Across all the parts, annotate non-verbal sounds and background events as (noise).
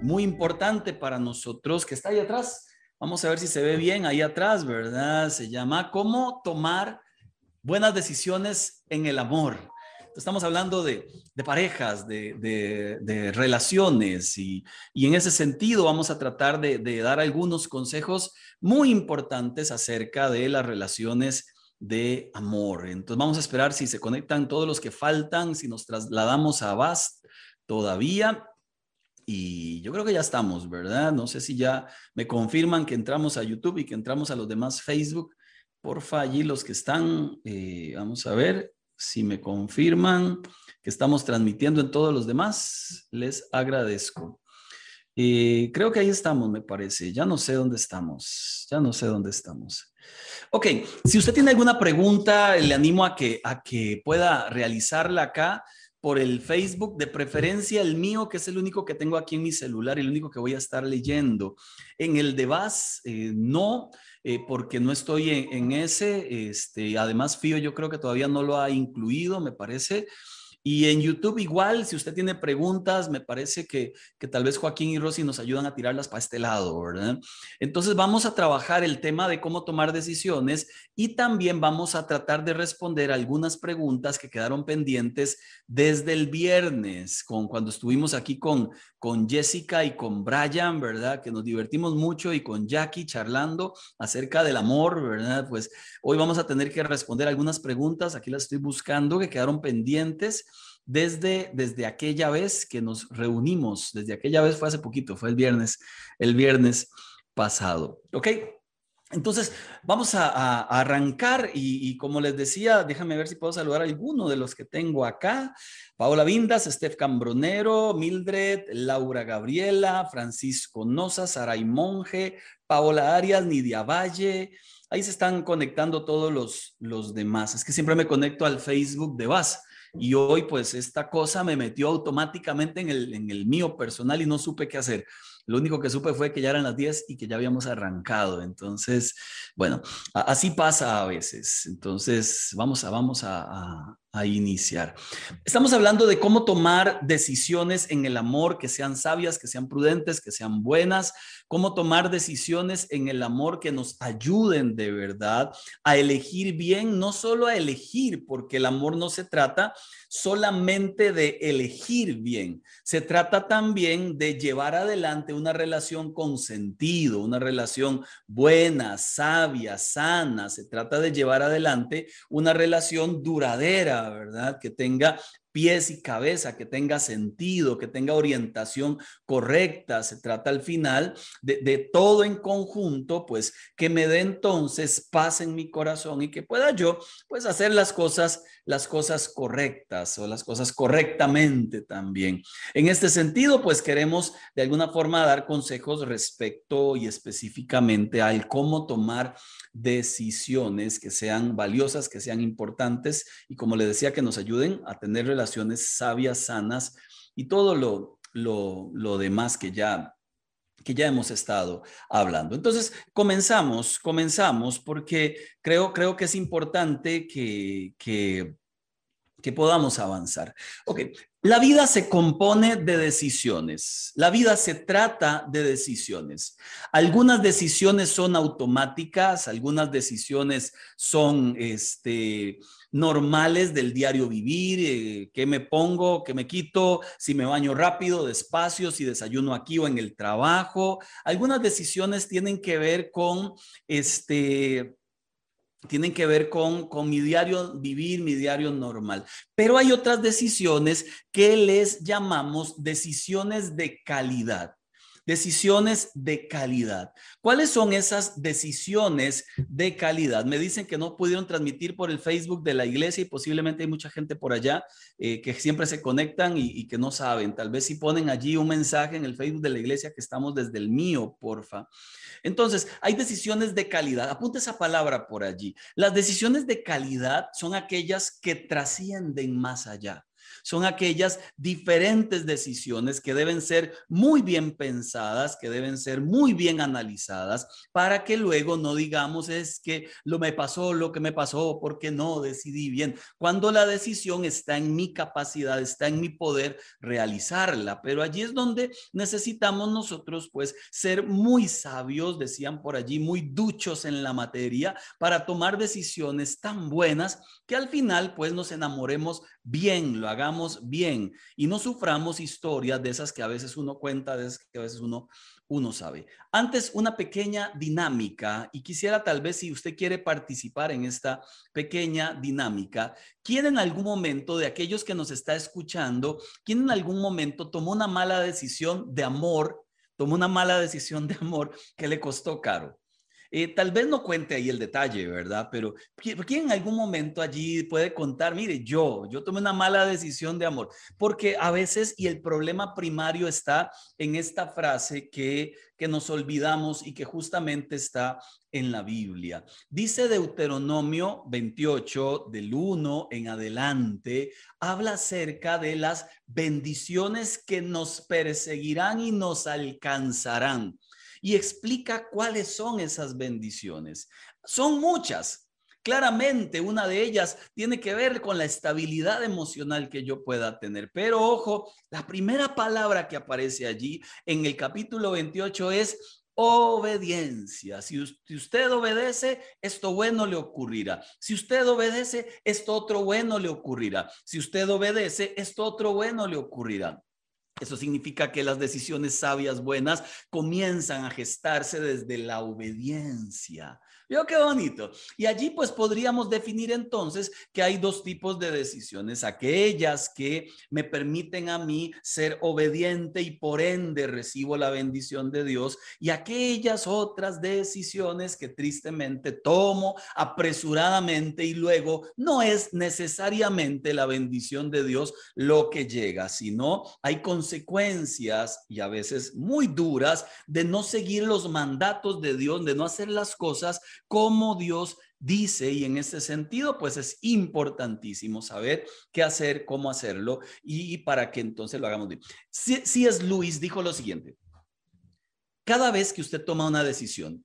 muy importante para nosotros que está ahí atrás. Vamos a ver si se ve bien ahí atrás, ¿verdad? Se llama ¿Cómo tomar buenas decisiones en el amor? Estamos hablando de, parejas, de, relaciones y, en ese sentido vamos a tratar de, dar algunos consejos muy importantes acerca de las relaciones de amor. Entonces vamos a esperar si se conectan todos los que faltan, si nos trasladamos a Bast todavía. Y yo creo que ya estamos, ¿verdad? No sé si ya me confirman que entramos a YouTube y que entramos a los demás Facebook. Porfa, allí los que están, eh, vamos a ver si me confirman que estamos transmitiendo en todos los demás. Les agradezco. Eh, creo que ahí estamos, me parece. Ya no sé dónde estamos. Ya no sé dónde estamos. Ok, si usted tiene alguna pregunta, le animo a que, a que pueda realizarla acá por el Facebook, de preferencia el mío, que es el único que tengo aquí en mi celular y el único que voy a estar leyendo. En el de VAS, eh, no, eh, porque no estoy en, en, ese. Este, además, FIO yo creo que todavía no lo ha incluido, me parece. Y en YouTube igual, si usted tiene preguntas, me parece que, que tal vez Joaquín y Rosy nos ayudan a tirarlas para este lado, ¿verdad? Entonces vamos a trabajar el tema de cómo tomar decisiones y también vamos a tratar de responder algunas preguntas que quedaron pendientes desde el viernes, con, cuando estuvimos aquí con, con Jessica y con Brian, ¿verdad? Que nos divertimos mucho y con Jackie charlando acerca del amor, ¿verdad? Pues hoy vamos a tener que responder algunas preguntas, aquí las estoy buscando, que quedaron pendientes desde, desde aquella vez que nos reunimos, desde aquella vez fue hace poquito, fue el viernes, el viernes pasado. ¿Ok? Entonces, vamos a, arrancar y, como les decía, déjame ver si puedo saludar a alguno de los que tengo acá. Paola Vindas, Steph Cambronero, Mildred, Laura Gabriela, Francisco Noza, Saray Monje, Paola Arias, Nidia Valle. Ahí se están conectando todos los, los demás. Es que siempre me conecto al Facebook de VAS. Y hoy pues esta cosa me metió automáticamente en el, en el mío personal y no supe qué hacer. Lo único que supe fue que ya eran las 10 y que ya habíamos arrancado. Entonces, bueno, así pasa a veces. Entonces, vamos a, vamos a, a iniciar. Estamos hablando de cómo tomar decisiones en el amor que sean sabias, que sean prudentes, que sean buenas, cómo tomar decisiones en el amor que nos ayuden de verdad a elegir bien, no solo a elegir, porque el amor no se trata solamente de elegir bien, se trata también de llevar adelante una relación con sentido, una relación buena, sabia, sana, se trata de llevar adelante una relación duradera ¿verdad? Que tenga pies y cabeza, que tenga sentido, que tenga orientación correcta. Se trata al final de, todo en conjunto, pues que me dé entonces paz en mi corazón y que pueda yo, pues hacer las cosas, las cosas correctas o las cosas correctamente también. En este sentido, pues queremos de alguna forma dar consejos respecto y específicamente al cómo tomar decisiones que sean valiosas, que sean importantes y como le decía, que nos ayuden a tener relaciones sabias, sanas y todo lo, lo, demás que ya que ya hemos estado hablando. Entonces, comenzamos, comenzamos porque creo, creo que es importante que, que, que podamos avanzar. Ok, la vida se compone de decisiones. La vida se trata de decisiones. Algunas decisiones son automáticas, algunas decisiones son este, normales del diario vivir, eh, qué me pongo, qué me quito, si me baño rápido, despacio, si desayuno aquí o en el trabajo. Algunas decisiones tienen que ver con este tienen que ver con, con mi diario vivir, mi diario normal. Pero hay otras decisiones que les llamamos decisiones de calidad. Decisiones de calidad. ¿Cuáles son esas decisiones de calidad? Me dicen que no pudieron transmitir por el Facebook de la iglesia y posiblemente hay mucha gente por allá eh, que siempre se conectan y, y, que no saben. Tal vez si ponen allí un mensaje en el Facebook de la iglesia que estamos desde el mío, porfa. Entonces, hay decisiones de calidad. Apunta esa palabra por allí. Las decisiones de calidad son aquellas que trascienden más allá Son aquellas diferentes decisiones que deben ser muy bien pensadas, que deben ser muy bien analizadas, para que luego no digamos es que lo me pasó, lo que me pasó, porque no decidí bien. Cuando la decisión está en mi capacidad, está en mi poder realizarla. Pero allí es donde necesitamos nosotros, pues, ser muy sabios, decían por allí, muy duchos en la materia, para tomar decisiones tan buenas que al final, pues, nos enamoremos bien, lo hagamos bien y no suframos historias de esas que a veces uno cuenta, de esas que a veces uno, uno sabe. Antes, una pequeña dinámica y quisiera tal vez si usted quiere participar en esta pequeña dinámica, ¿quién en algún momento de aquellos que nos está escuchando, quién en algún momento tomó una mala decisión de amor, tomó una mala decisión de amor que le costó caro? Eh, tal vez no cuente ahí el detalle, ¿verdad? Pero ¿quién en algún momento allí puede contar, mire, yo, yo tomé una mala decisión de amor? Porque a veces, y el problema primario está en esta frase que, que nos olvidamos y que justamente está en la Biblia. Dice Deuteronomio 28, del 1 en adelante, habla acerca de las bendiciones que nos perseguirán y nos alcanzarán y explica cuáles son esas bendiciones. Son muchas. Claramente, una de ellas tiene que ver con la estabilidad emocional que yo pueda tener. Pero ojo, la primera palabra que aparece allí en el capítulo 28 es obediencia. Si usted obedece, esto bueno le ocurrirá. Si usted obedece, esto otro bueno le ocurrirá. Si usted obedece, esto otro bueno le ocurrirá. Eso significa que las decisiones sabias, buenas, comienzan a gestarse desde la obediencia. Veo qué bonito. Y allí pues podríamos definir entonces que hay dos tipos de decisiones. Aquellas que me permiten a mí ser obediente y por ende recibo la bendición de Dios. Y aquellas otras decisiones que tristemente tomo apresuradamente y luego no es necesariamente la bendición de Dios lo que llega, sino hay consecuencias y a veces muy duras de no seguir los mandatos de Dios, de no hacer las cosas como Dios dice y en ese sentido pues es importantísimo saber qué hacer, cómo hacerlo y, para que entonces lo hagamos bien. Si, es Luis dijo lo siguiente, cada vez que usted toma una decisión,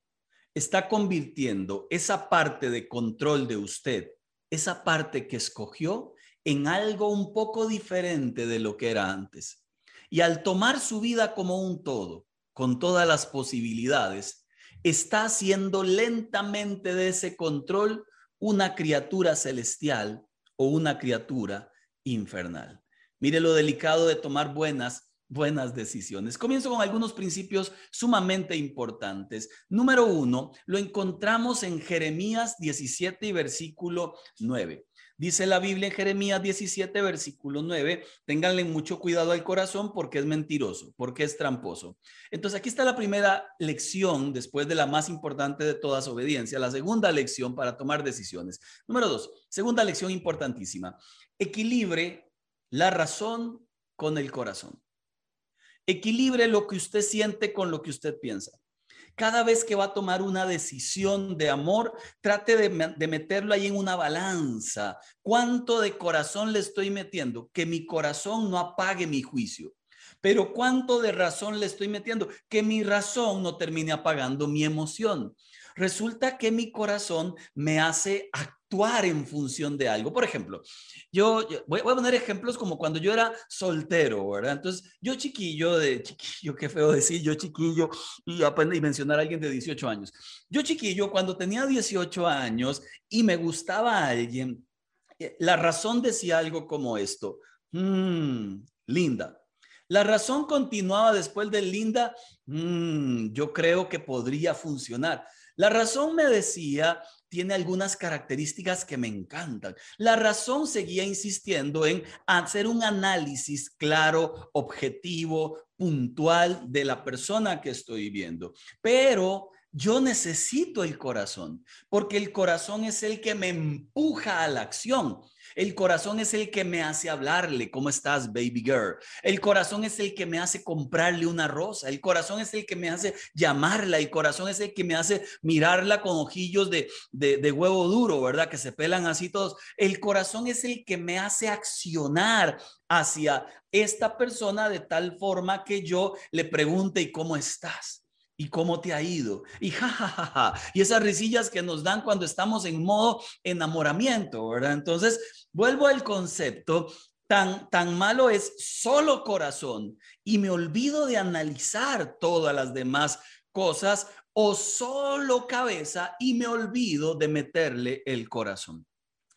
está convirtiendo esa parte de control de usted, esa parte que escogió, en algo un poco diferente de lo que era antes. Y al tomar su vida como un todo, con todas las posibilidades, está haciendo lentamente de ese control una criatura celestial o una criatura infernal. Mire lo delicado de tomar buenas buenas decisiones. Comienzo con algunos principios sumamente importantes. Número uno, lo encontramos en Jeremías 17 y versículo 9. Dice la Biblia en Jeremías 17, versículo 9, ténganle mucho cuidado al corazón porque es mentiroso, porque es tramposo. Entonces aquí está la primera lección, después de la más importante de todas, obediencia, la segunda lección para tomar decisiones. Número dos, segunda lección importantísima, equilibre la razón con el corazón. Equilibre lo que usted siente con lo que usted piensa. Cada vez que va a tomar una decisión de amor, trate de, meterlo ahí en una balanza. ¿Cuánto de corazón le estoy metiendo? Que mi corazón no apague mi juicio. Pero ¿cuánto de razón le estoy metiendo? Que mi razón no termine apagando mi emoción. Resulta que mi corazón me hace actuar en función de algo. Por ejemplo, yo, voy, a poner ejemplos como cuando yo era soltero, ¿verdad? Entonces, yo chiquillo, de chiquillo, qué feo decir, yo chiquillo, y, y mencionar a alguien de 18 años. Yo chiquillo, cuando tenía 18 años y me gustaba a alguien, eh, la razón decía algo como esto, mmm, linda. La razón continuaba después de linda, mmm, yo creo que podría funcionar. La razón me decía, tiene algunas características que me encantan. La razón seguía insistiendo en hacer un análisis claro, objetivo, puntual de la persona que estoy viendo. Pero yo necesito el corazón, porque el corazón es el que me empuja a la acción. El corazón es el que me hace hablarle, ¿cómo estás, baby girl? El corazón es el que me hace comprarle una rosa. El corazón es el que me hace llamarla. El corazón es el que me hace mirarla con ojillos de, de, huevo duro, ¿verdad? Que se pelan así todos. El corazón es el que me hace accionar hacia esta persona de tal forma que yo le pregunte, ¿y cómo estás? ¿Y cómo te ha ido? Y jajajaja. Y esas risillas que nos dan cuando estamos en modo enamoramiento, ¿verdad? Entonces, vuelvo al concepto. Tan, tan malo es solo corazón y me olvido de analizar todas las demás cosas o solo cabeza y me olvido de meterle el corazón.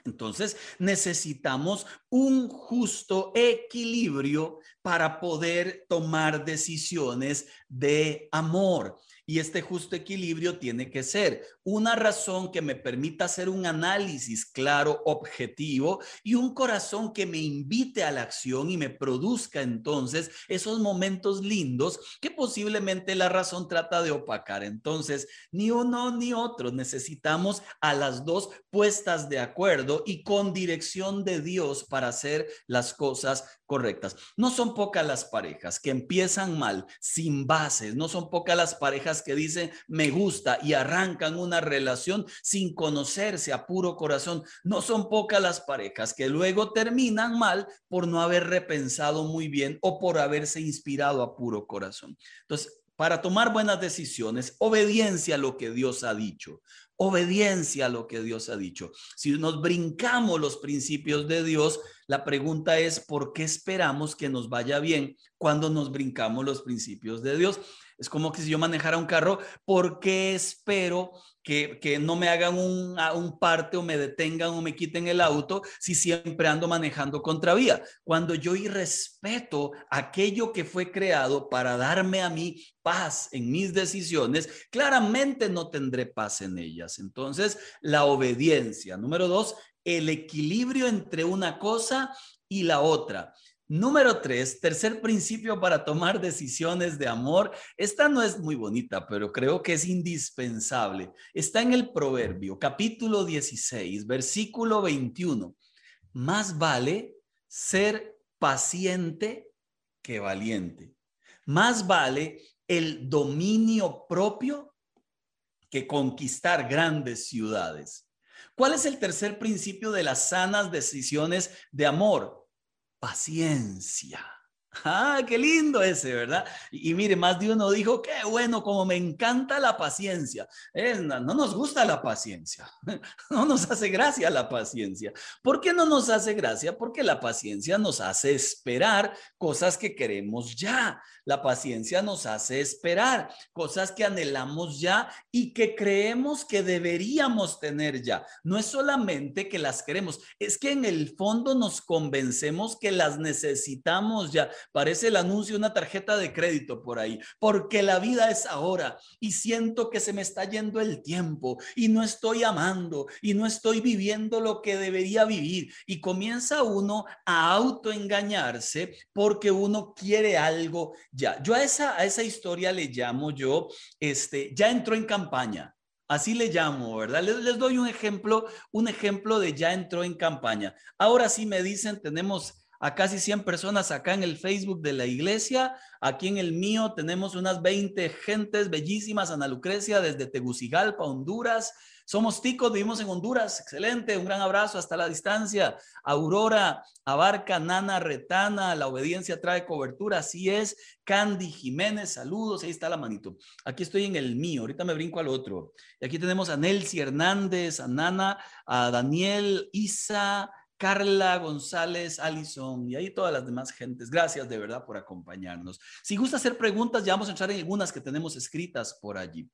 Entonces necesitamos un justo equilibrio para poder tomar decisiones de amor. Y este justo equilibrio tiene que ser una razón que me permita hacer un análisis claro, objetivo y un corazón que me invite a la acción y me produzca entonces esos momentos lindos que posiblemente la razón trata de opacar. Entonces, ni uno ni otro necesitamos a las dos puestas de acuerdo y con dirección de Dios para hacer las cosas correctas. No son pocas las parejas que empiezan mal, sin bases, no son pocas las parejas que dicen me gusta y arrancan una relación sin conocerse a puro corazón. No son pocas las parejas que luego terminan mal por no haber repensado muy bien o por haberse inspirado a puro corazón. Entonces, para tomar buenas decisiones, obediencia a lo que Dios ha dicho obediencia a lo que Dios ha dicho. Si nos brincamos los principios de Dios, la pregunta es, ¿por qué esperamos que nos vaya bien cuando nos brincamos los principios de Dios? Es como que si yo manejara un carro, ¿por qué espero que, no me hagan un, un, parte o me detengan o me quiten el auto si siempre ando manejando contravía. Cuando yo irrespeto aquello que fue creado para darme a mí paz en mis decisiones, claramente no tendré paz en ellas. Entonces, la obediencia. Número dos, el equilibrio entre una cosa y la otra. Número tres, tercer principio para tomar decisiones de amor. Esta no es muy bonita, pero creo que es indispensable. Está en el Proverbio, capítulo 16, versículo 21. Más vale ser paciente que valiente. Más vale el dominio propio que conquistar grandes ciudades. ¿Cuál es el tercer principio de las sanas decisiones de amor? Paciencia. Ah, qué lindo ese, ¿verdad? Y, mire, más de uno dijo, qué bueno, como me encanta la paciencia. no, no nos gusta la paciencia, (laughs) no nos hace gracia la paciencia. ¿Por qué no nos hace gracia? Porque la paciencia nos hace esperar cosas que queremos ya. La paciencia nos hace esperar cosas que anhelamos ya y que creemos que deberíamos tener ya. No es solamente que las queremos, es que en el fondo nos convencemos que las necesitamos ya. Parece el anuncio de una tarjeta de crédito por ahí, porque la vida es ahora y siento que se me está yendo el tiempo y no estoy amando y no estoy viviendo lo que debería vivir. Y comienza uno a autoengañarse porque uno quiere algo ya. Yo a esa, a esa historia le llamo yo, este, ya entró en campaña. Así le llamo, ¿verdad? Les, les, doy un ejemplo, un ejemplo de ya entró en campaña. Ahora sí me dicen, tenemos a casi 100 personas acá en el Facebook de la iglesia. Aquí en el mío tenemos unas 20 gentes bellísimas, Ana Lucrecia, desde Tegucigalpa, Honduras. Somos ticos, vivimos en Honduras. Excelente, un gran abrazo hasta la distancia. Aurora, Abarca, Nana, Retana, la obediencia trae cobertura. Así es. Candy Jiménez, saludos. Ahí está la manito. Aquí estoy en el mío. Ahorita me brinco al otro. Y aquí tenemos a Nelcy Hernández, a Nana, a Daniel, Isa. Carla González, Alison y ahí todas las demás gentes. Gracias de verdad por acompañarnos. Si gusta hacer preguntas, ya vamos a entrar en algunas que tenemos escritas por allí.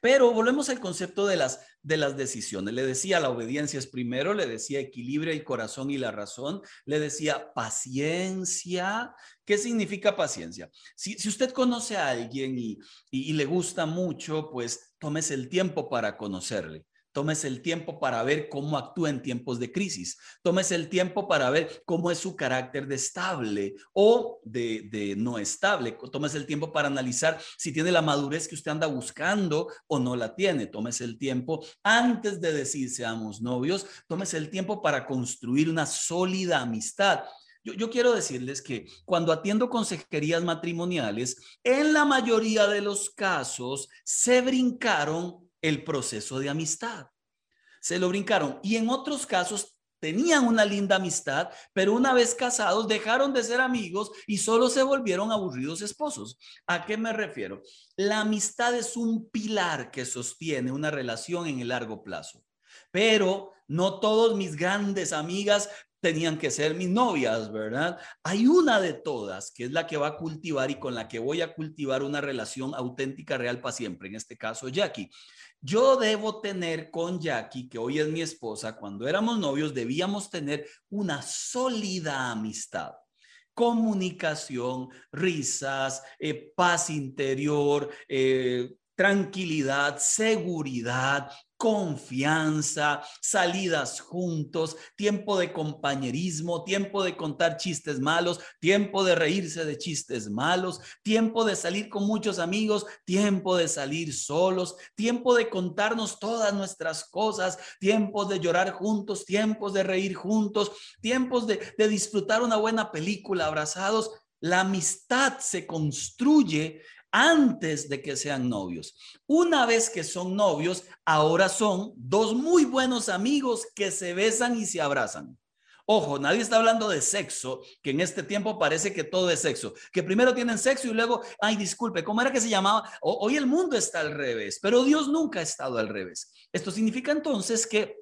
Pero volvemos al concepto de las, de las decisiones. Le decía, la obediencia es primero, le decía equilibrio el corazón y la razón, le decía paciencia. ¿Qué significa paciencia? Si, usted conoce a alguien y, y le gusta mucho, pues tómese el tiempo para conocerle Tómese el tiempo para ver cómo actúa en tiempos de crisis. Tómese el tiempo para ver cómo es su carácter de estable o de, no estable. Tómese el tiempo para analizar si tiene la madurez que usted anda buscando o no la tiene. Tómese el tiempo antes de decir seamos novios. Tómese el tiempo para construir una sólida amistad. Yo, quiero decirles que cuando atiendo consejerías matrimoniales, en la mayoría de los casos se brincaron el proceso de amistad. Se lo brincaron. Y en otros casos tenían una linda amistad, pero una vez casados dejaron de ser amigos y solo se volvieron aburridos esposos. ¿A qué me refiero? La amistad es un pilar que sostiene una relación en el largo plazo. Pero no todos mis grandes amigas tenían que ser mis novias, ¿verdad? Hay una de todas que es la que va a cultivar y con la que voy a cultivar una relación auténtica, real para siempre, en este caso Jackie. Yo debo tener con Jackie, que hoy es mi esposa, cuando éramos novios debíamos tener una sólida amistad comunicación, risas, eh, paz interior, eh, tranquilidad, seguridad, confianza, salidas juntos, tiempo de compañerismo, tiempo de contar chistes malos, tiempo de reírse de chistes malos, tiempo de salir con muchos amigos, tiempo de salir solos, tiempo de contarnos todas nuestras cosas, tiempos de llorar juntos, tiempos de reír juntos, tiempos de, de disfrutar una buena película abrazados. La amistad se construye antes de que sean novios. Una vez que son novios, ahora son dos muy buenos amigos que se besan y se abrazan. Ojo, nadie está hablando de sexo, que en este tiempo parece que todo es sexo, que primero tienen sexo y luego, ay, disculpe, ¿cómo era que se llamaba? hoy el mundo está al revés, pero Dios nunca ha estado al revés. Esto significa entonces que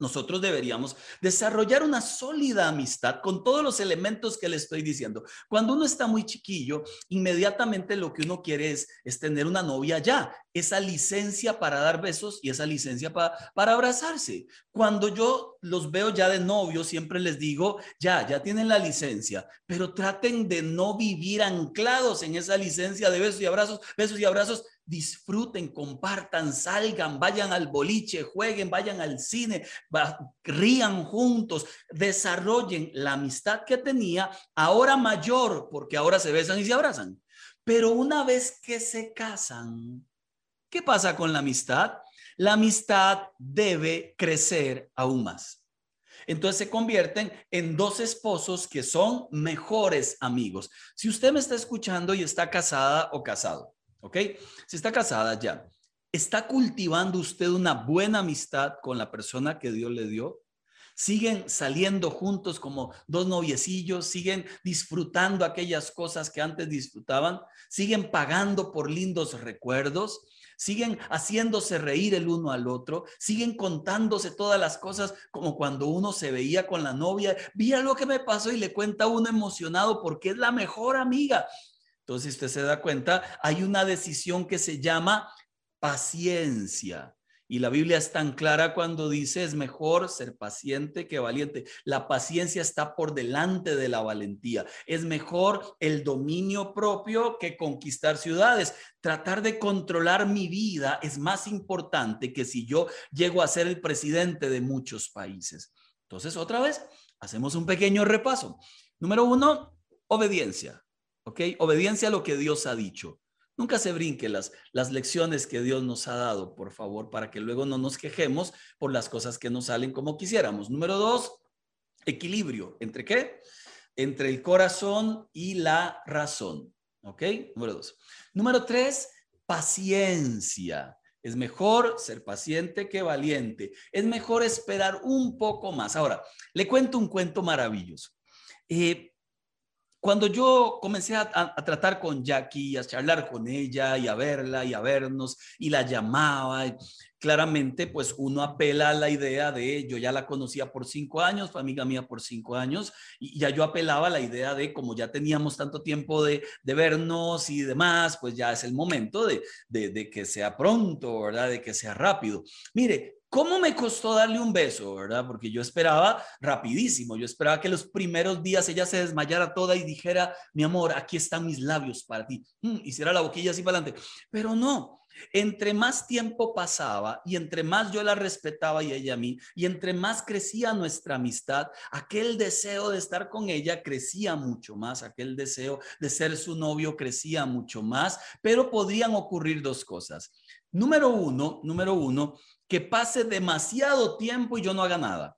nosotros deberíamos desarrollar una sólida amistad con todos los elementos que le estoy diciendo. Cuando uno está muy chiquillo, inmediatamente lo que uno quiere es, tener una novia ya, esa licencia para dar besos y esa licencia para, para abrazarse. Cuando yo los veo ya de novio, siempre les digo, ya, ya tienen la licencia, pero traten de no vivir anclados en esa licencia de besos y abrazos, besos y abrazos, disfruten, compartan, salgan, vayan al boliche, jueguen, vayan al cine, rían juntos, desarrollen la amistad que tenía, ahora mayor, porque ahora se besan y se abrazan. Pero una vez que se casan, ¿qué pasa con la amistad? La amistad debe crecer aún más. Entonces se convierten en dos esposos que son mejores amigos. Si usted me está escuchando y está casada o casado, ¿Ok? Si está casada ya, ¿está cultivando usted una buena amistad con la persona que Dios le dio? siguen saliendo juntos como dos noviecillos, siguen disfrutando aquellas cosas que antes disfrutaban, siguen pagando por lindos recuerdos, siguen haciéndose reír el uno al otro, siguen contándose todas las cosas como cuando uno se veía con la novia, mira lo que me pasó y le cuenta uno emocionado porque es la mejor amiga. Entonces, usted se da cuenta, hay una decisión que se llama paciencia. Y la Biblia es tan clara cuando dice es mejor ser paciente que valiente. La paciencia está por delante de la valentía. Es mejor el dominio propio que conquistar ciudades. Tratar de controlar mi vida es más importante que si yo llego a ser el presidente de muchos países. Entonces, otra vez, hacemos un pequeño repaso. Número uno, obediencia. ¿Ok? Obediencia a lo que Dios ha dicho. Nunca se brinque las, las lecciones que Dios nos ha dado, por favor, para que luego no nos quejemos por las cosas que no salen como quisiéramos. Número dos, equilibrio. ¿Entre qué? Entre el corazón y la razón. ¿Ok? Número dos. Número tres, paciencia. Es mejor ser paciente que valiente. Es mejor esperar un poco más. Ahora, le cuento un cuento maravilloso. Eh, cuando yo comencé a, tratar con Jackie, a charlar con ella y a verla y a vernos y la llamaba, claramente pues uno apela a la idea de, yo ya la conocía por cinco años, fue amiga mía por cinco años, y ya yo apelaba a la idea de, como ya teníamos tanto tiempo de, vernos y demás, pues ya es el momento de, de, que sea pronto, ¿verdad? De que sea rápido. Mire, ¿Cómo me costó darle un beso, verdad? Porque yo esperaba rapidísimo, yo esperaba que los primeros días ella se desmayara toda y dijera, mi amor, aquí están mis labios para ti. Mm, hiciera la boquilla así para adelante. Pero no, Entre más tiempo pasaba y entre más yo la respetaba y ella a mí, y entre más crecía nuestra amistad, aquel deseo de estar con ella crecía mucho más, aquel deseo de ser su novio crecía mucho más, pero podrían ocurrir dos cosas. Número uno, número uno, que pase demasiado tiempo y yo no haga nada.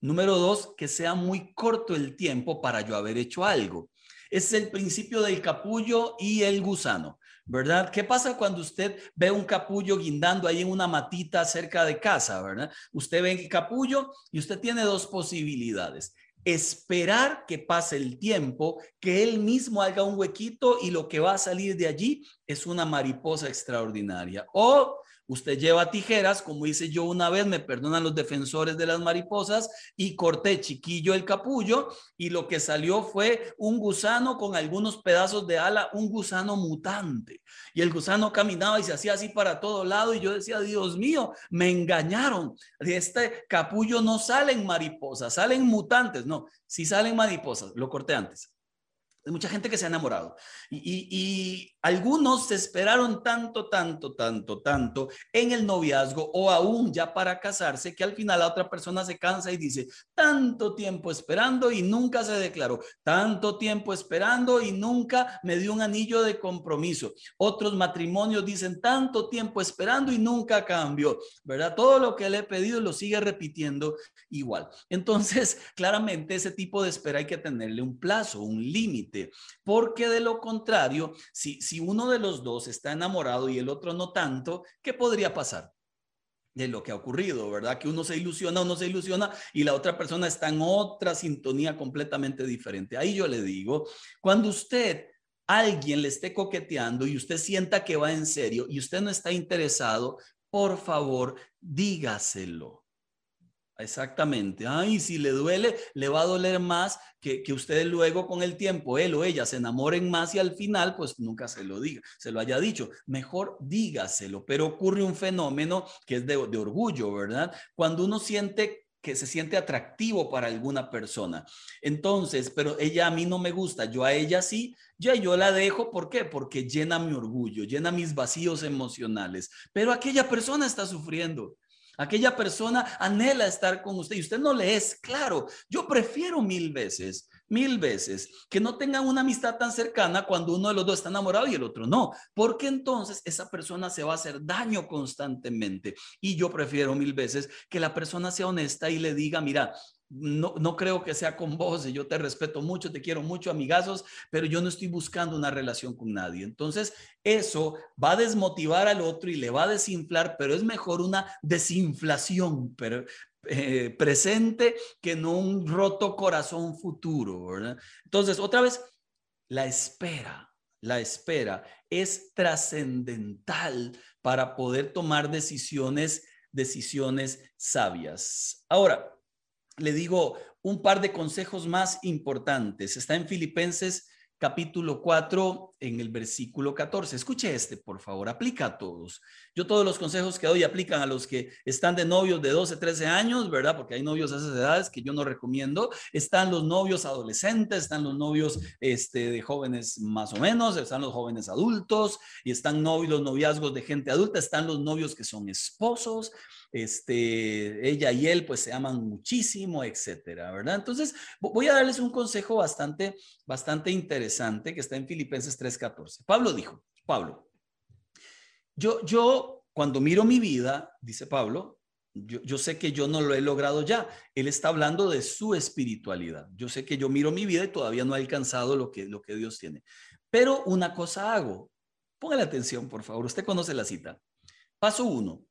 Número dos, que sea muy corto el tiempo para yo haber hecho algo. Es el principio del capullo y el gusano. ¿verdad? ¿Qué pasa cuando usted ve un capullo guindando ahí en una matita cerca de casa, ¿verdad? Usted ve el capullo y usted tiene dos posibilidades. Esperar que pase el tiempo, que él mismo haga un huequito y lo que va a salir de allí es una mariposa extraordinaria. O Usted lleva tijeras, como hice yo una vez, me perdonan los defensores de las mariposas, y corté chiquillo el capullo y lo que salió fue un gusano con algunos pedazos de ala, un gusano mutante. Y el gusano caminaba y se hacía así para todo lado y yo decía, Dios mío, me engañaron. De este capullo no salen mariposas, salen mutantes. No, si salen mariposas, lo corté antes. Hay mucha gente que se ha enamorado y, algunos se esperaron tanto, tanto, tanto, tanto en el noviazgo o aún ya para casarse que al final la otra persona se cansa y dice, tanto tiempo esperando y nunca se declaró, tanto tiempo esperando y nunca me dio un anillo de compromiso. Otros matrimonios dicen, tanto tiempo esperando y nunca cambió, ¿verdad? Todo lo que le he pedido lo sigue repitiendo igual. Entonces, (laughs) claramente ese tipo de espera hay que tenerle un plazo, un límite porque de lo contrario, si, si uno de los dos está enamorado y el otro no tanto, ¿qué podría pasar? de lo que ha ocurrido, ¿verdad? Que uno se ilusiona, uno se ilusiona y la otra persona está en otra sintonía completamente diferente. Ahí yo le digo, cuando usted alguien le esté coqueteando y usted sienta que va en serio y usted no está interesado, por favor, dígaselo. Exactamente. Ay, si le duele, le va a doler más que, que ustedes luego con el tiempo, él o ella, se enamoren más y al final, pues nunca se lo diga, se lo haya dicho. Mejor dígaselo, pero ocurre un fenómeno que es de, de orgullo, ¿verdad? Cuando uno siente que se siente atractivo para alguna persona. Entonces, pero ella a mí no me gusta, yo a ella sí, ya yo la dejo, ¿por qué? Porque llena mi orgullo, llena mis vacíos emocionales, pero aquella persona está sufriendo. Aquella persona anhela estar con usted y usted no le es claro. Yo prefiero mil veces, mil veces que no tengan una amistad tan cercana cuando uno de los dos está enamorado y el otro no, porque entonces esa persona se va a hacer daño constantemente. Y yo prefiero mil veces que la persona sea honesta y le diga, mira, no, no creo que sea con vos, yo te respeto mucho, te quiero mucho, amigazos, pero yo no estoy buscando una relación con nadie. Entonces, eso va a desmotivar al otro y le va a desinflar, pero es mejor una desinflación pero, eh, presente que no un roto corazón futuro. Entonces, otra vez, la espera, la espera es trascendental para poder tomar decisiones, decisiones sabias. Ahora, le digo un par de consejos más importantes. Está en Filipenses capítulo 4 en el versículo 14. Escuche este, por favor, aplica a todos. Yo todos los consejos que doy aplican a los que están de novios de 12, 13 años, ¿verdad? Porque hay novios a esas edades que yo no recomiendo. Están los novios adolescentes, están los novios este, de jóvenes más o menos, están los jóvenes adultos y están novios, los noviazgos de gente adulta, están los novios que son esposos este, ella y él pues se aman muchísimo, etcétera, ¿verdad? Entonces, voy a darles un consejo bastante, bastante interesante que está en Filipenses 3:14. Pablo dijo, Pablo, yo, yo cuando miro mi vida, dice Pablo, yo, yo, sé que yo no lo he logrado ya. Él está hablando de su espiritualidad. Yo sé que yo miro mi vida y todavía no he alcanzado lo que, lo que Dios tiene. Pero una cosa hago. Póngale atención, por favor. Usted conoce la cita. Paso uno.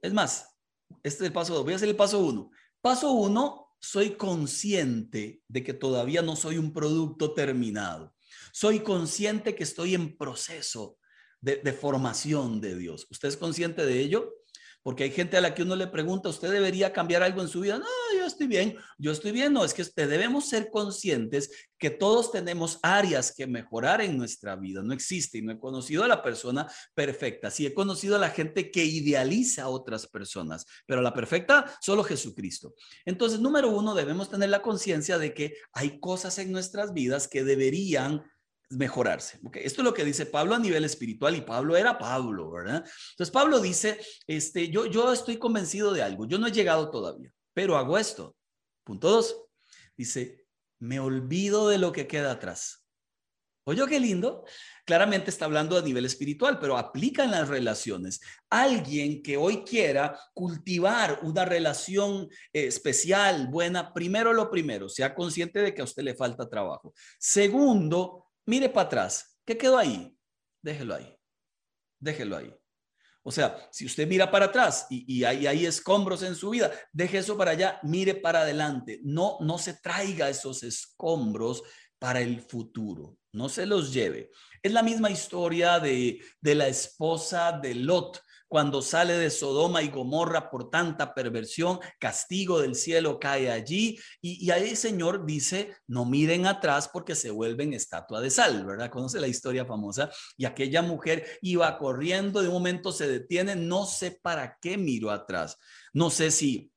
Es más, este es el paso dos. Voy a hacer el paso uno. Paso uno, soy consciente de que todavía no soy un producto terminado. Soy consciente que estoy en proceso de, de formación de Dios. ¿Usted es consciente de ello? Porque hay gente a la que uno le pregunta, ¿usted debería cambiar algo en su vida? No, yo estoy bien, yo estoy bien. No, es que debemos ser conscientes que todos tenemos áreas que mejorar en nuestra vida. No existe y no he conocido a la persona perfecta. Sí he conocido a la gente que idealiza a otras personas, pero la perfecta solo Jesucristo. Entonces, número uno, debemos tener la conciencia de que hay cosas en nuestras vidas que deberían mejorarse. Esto es lo que dice Pablo a nivel espiritual y Pablo era Pablo, ¿verdad? Entonces Pablo dice, este, yo, yo estoy convencido de algo, yo no he llegado todavía, pero hago esto. Punto dos, dice, me olvido de lo que queda atrás. Oye, qué lindo. Claramente está hablando a nivel espiritual, pero aplica en las relaciones. Alguien que hoy quiera cultivar una relación eh, especial, buena, primero lo primero, sea consciente de que a usted le falta trabajo. Segundo, mire para atrás. ¿Qué quedó ahí? Déjelo ahí. Déjelo ahí. O sea, si usted mira para atrás y, hay, escombros en su vida, deje eso para allá, mire para adelante. No, no se traiga esos escombros para el futuro. No se los lleve. Es la misma historia de, de la esposa de Lot cuando sale de Sodoma y Gomorra por tanta perversión, castigo del cielo cae allí. Y, ahí el Señor dice, no miren atrás porque se vuelven estatua de sal, ¿verdad? Conoce la historia famosa y aquella mujer iba corriendo, de un momento se detiene, no sé para qué miró atrás, no sé si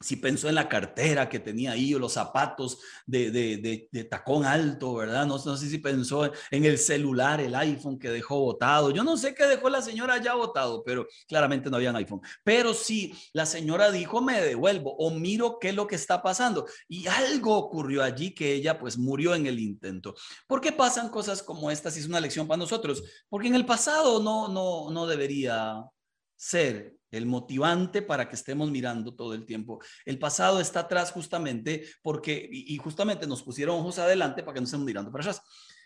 si pensó en la cartera que tenía ahí o los zapatos de, de, tacón alto, ¿verdad? No, no, sé si pensó en el celular, el iPhone que dejó botado. Yo no sé qué dejó la señora ya botado, pero claramente no había un iPhone. Pero sí, la señora dijo, me devuelvo o miro qué es lo que está pasando. Y algo ocurrió allí que ella pues murió en el intento. ¿Por qué pasan cosas como estas? Y es una lección para nosotros. Porque en el pasado no, no, no debería ser el motivante para que estemos mirando todo el tiempo. El pasado está atrás justamente porque, y justamente nos pusieron ojos adelante para que no estemos mirando para atrás.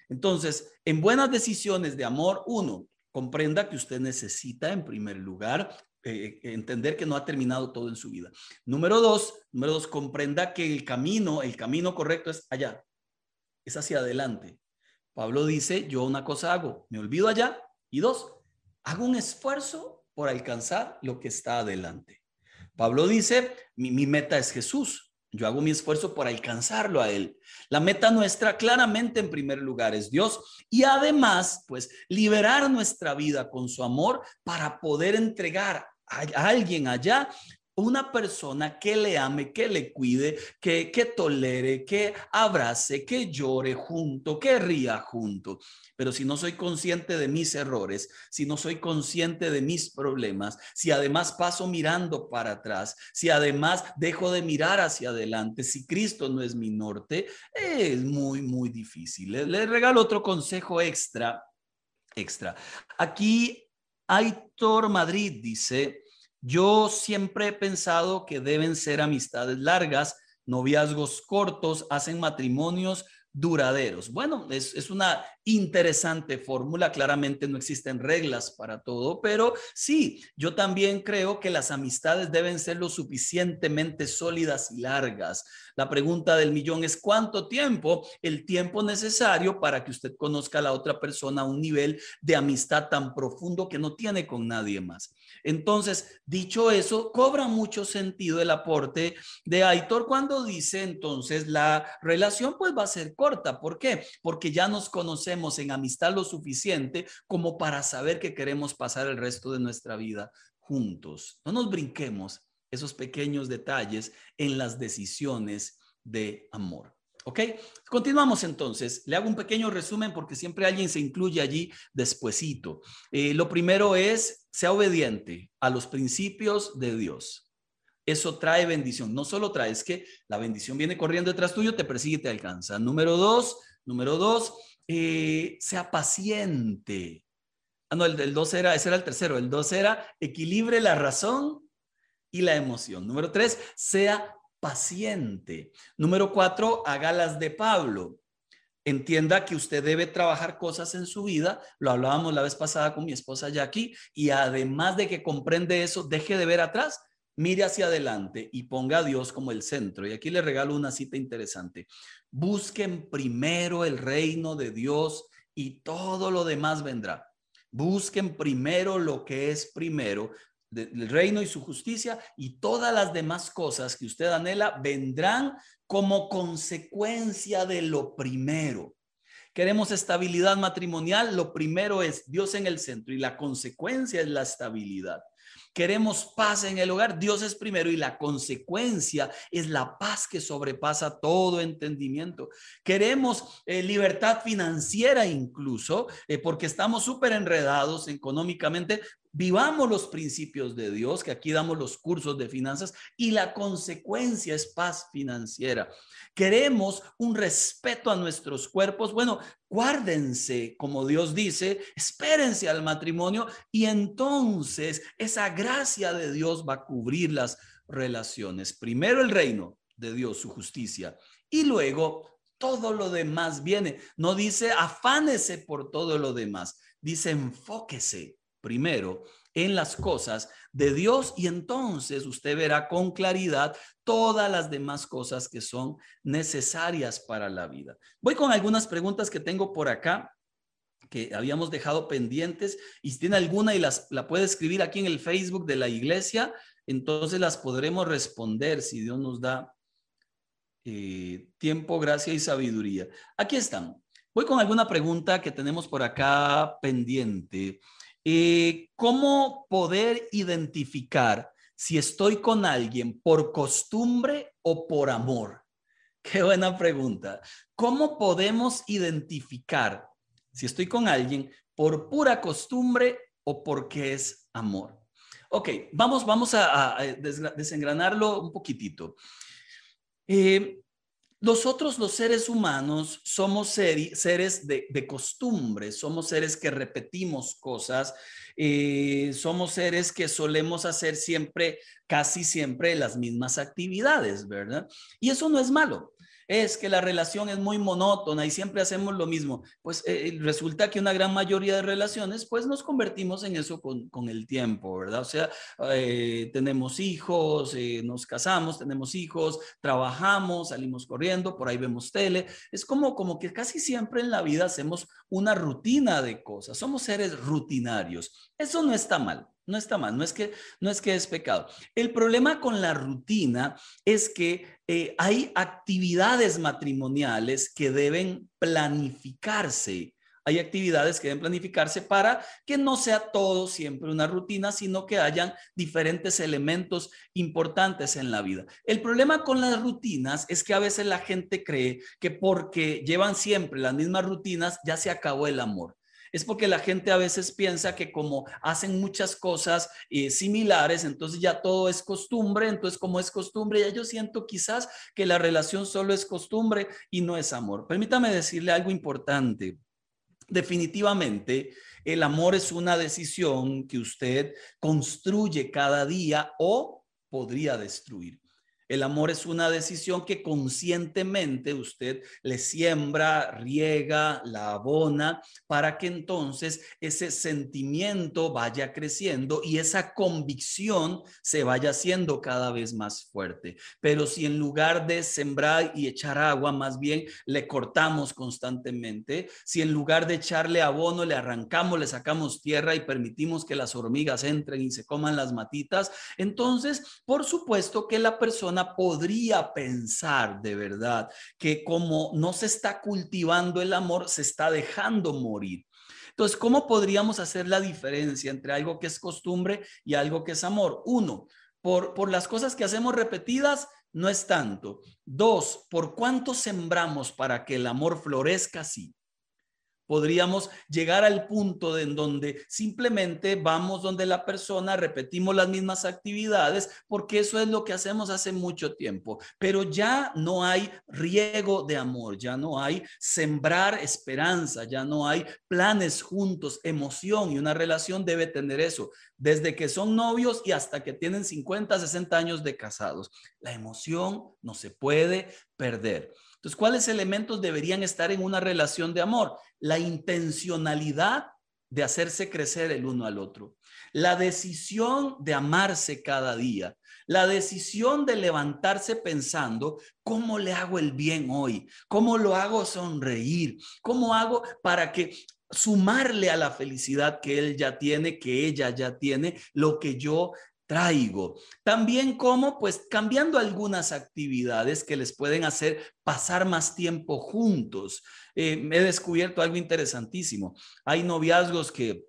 Entonces, en buenas decisiones de amor, uno, comprenda que usted necesita en primer lugar eh, entender que no ha terminado todo en su vida. Número dos, número dos, comprenda que el camino, el camino correcto es allá, es hacia adelante. Pablo dice, yo una cosa hago, me olvido allá. Y dos, hago un esfuerzo por alcanzar lo que está adelante. Pablo dice, mi, meta es Jesús. Yo hago mi esfuerzo por alcanzarlo a Él. La meta nuestra claramente en primer lugar es Dios y además, pues, liberar nuestra vida con su amor para poder entregar a alguien allá una persona que le ame, que le cuide, que, que tolere, que abrace, que llore junto, que ría junto. Pero si no soy consciente de mis errores, si no soy consciente de mis problemas, si además paso mirando para atrás, si además dejo de mirar hacia adelante, si Cristo no es mi norte, es muy, muy difícil. Le, le regalo otro consejo extra, extra. Aquí Aitor Madrid dice, yo siempre he pensado que deben ser amistades largas, noviazgos cortos, hacen matrimonios duraderos. Bueno, es, es una interesante fórmula. Claramente no existen reglas para todo, pero sí, yo también creo que las amistades deben ser lo suficientemente sólidas y largas. La pregunta del millón es cuánto tiempo, el tiempo necesario para que usted conozca a la otra persona a un nivel de amistad tan profundo que no tiene con nadie más. Entonces, dicho eso, cobra mucho sentido el aporte de Aitor cuando dice entonces la relación pues va a ser corta. ¿Por qué? Porque ya nos conocemos en amistad lo suficiente como para saber que queremos pasar el resto de nuestra vida juntos. No nos brinquemos esos pequeños detalles en las decisiones de amor. ¿Ok? Continuamos entonces. Le hago un pequeño resumen porque siempre alguien se incluye allí despuesito. Eh, lo primero es, sea obediente a los principios de Dios. Eso trae bendición. No solo trae, es que la bendición viene corriendo detrás tuyo, te persigue y te alcanza. Número dos, número dos, eh, sea paciente. Ah, no, el, dos era, ese era el tercero. El dos era equilibre la razón y la emoción. Número tres, sea paciente. Número cuatro, haga las de Pablo. Entienda que usted debe trabajar cosas en su vida. Lo hablábamos la vez pasada con mi esposa Jackie. Y además de que comprende eso, deje de ver atrás mire hacia adelante y ponga a Dios como el centro. Y aquí le regalo una cita interesante. Busquen primero el reino de Dios y todo lo demás vendrá. Busquen primero lo que es primero, el reino y su justicia y todas las demás cosas que usted anhela vendrán como consecuencia de lo primero. Queremos estabilidad matrimonial, lo primero es Dios en el centro y la consecuencia es la estabilidad. Queremos paz en el hogar, Dios es primero y la consecuencia es la paz que sobrepasa todo entendimiento. Queremos eh, libertad financiera incluso, eh, porque estamos súper enredados económicamente, Vivamos los principios de Dios, que aquí damos los cursos de finanzas, y la consecuencia es paz financiera. Queremos un respeto a nuestros cuerpos. Bueno, guárdense, como Dios dice, espérense al matrimonio y entonces esa gracia de Dios va a cubrir las relaciones. Primero el reino de Dios, su justicia, y luego todo lo demás viene. No dice afánese por todo lo demás, dice enfóquese primero en las cosas de Dios y entonces usted verá con claridad todas las demás cosas que son necesarias para la vida. Voy con algunas preguntas que tengo por acá que habíamos dejado pendientes y si tiene alguna y las la puede escribir aquí en el Facebook de la iglesia, entonces las podremos responder si Dios nos da eh, tiempo, gracia y sabiduría. Aquí están. Voy con alguna pregunta que tenemos por acá pendiente. Eh, ¿Cómo poder identificar si estoy con alguien por costumbre o por amor? (laughs) Qué buena pregunta. ¿Cómo podemos identificar si estoy con alguien por pura costumbre o porque es amor? Ok, vamos, vamos a, desengranarlo un poquitito. Eh, nosotros los seres humanos somos seres de, costumbre, somos seres que repetimos cosas, eh, somos seres que solemos hacer siempre, casi siempre las mismas actividades, ¿verdad? Y eso no es malo es que la relación es muy monótona y siempre hacemos lo mismo. Pues eh, eh, resulta que una gran mayoría de relaciones, pues nos convertimos en eso con, el tiempo, ¿verdad? O sea, eh, tenemos hijos, nos casamos, tenemos hijos, trabajamos, salimos corriendo, por ahí vemos tele. Es como, como que casi siempre en la vida hacemos una rutina de cosas. Somos seres rutinarios. Eso no está mal. No está mal, no es que no es que es pecado. El problema con la rutina es que eh, hay actividades matrimoniales que deben planificarse. Hay actividades que deben planificarse para que no sea todo siempre una rutina, sino que hayan diferentes elementos importantes en la vida. El problema con las rutinas es que a veces la gente cree que porque llevan siempre las mismas rutinas ya se acabó el amor es porque la gente a veces piensa que como hacen muchas cosas eh, similares, entonces ya todo es costumbre, entonces como es costumbre, ya yo siento quizás que la relación solo es costumbre y no es amor. Permítame decirle algo importante. Definitivamente, el amor es una decisión que usted construye cada día o podría destruir. El amor es una decisión que conscientemente usted le siembra, riega, la abona, para que entonces ese sentimiento vaya creciendo y esa convicción se vaya haciendo cada vez más fuerte. Pero si en lugar de sembrar y echar agua, más bien le cortamos constantemente, si en lugar de echarle abono, le arrancamos, le sacamos tierra y permitimos que las hormigas entren y se coman las matitas, entonces, por supuesto que la persona podría pensar de verdad que como no se está cultivando el amor, se está dejando morir. Entonces, ¿cómo podríamos hacer la diferencia entre algo que es costumbre y algo que es amor? Uno, por, por las cosas que hacemos repetidas, no es tanto. Dos, por cuánto sembramos para que el amor florezca, sí podríamos llegar al punto en donde simplemente vamos donde la persona, repetimos las mismas actividades, porque eso es lo que hacemos hace mucho tiempo, pero ya no hay riego de amor, ya no hay sembrar esperanza, ya no hay planes juntos, emoción y una relación debe tener eso, desde que son novios y hasta que tienen 50, 60 años de casados. La emoción no se puede perder. Entonces, ¿cuáles elementos deberían estar en una relación de amor? La intencionalidad de hacerse crecer el uno al otro, la decisión de amarse cada día, la decisión de levantarse pensando, ¿cómo le hago el bien hoy? ¿Cómo lo hago sonreír? ¿Cómo hago para que sumarle a la felicidad que él ya tiene, que ella ya tiene, lo que yo traigo. También como, pues, cambiando algunas actividades que les pueden hacer pasar más tiempo juntos. Eh, he descubierto algo interesantísimo. Hay noviazgos que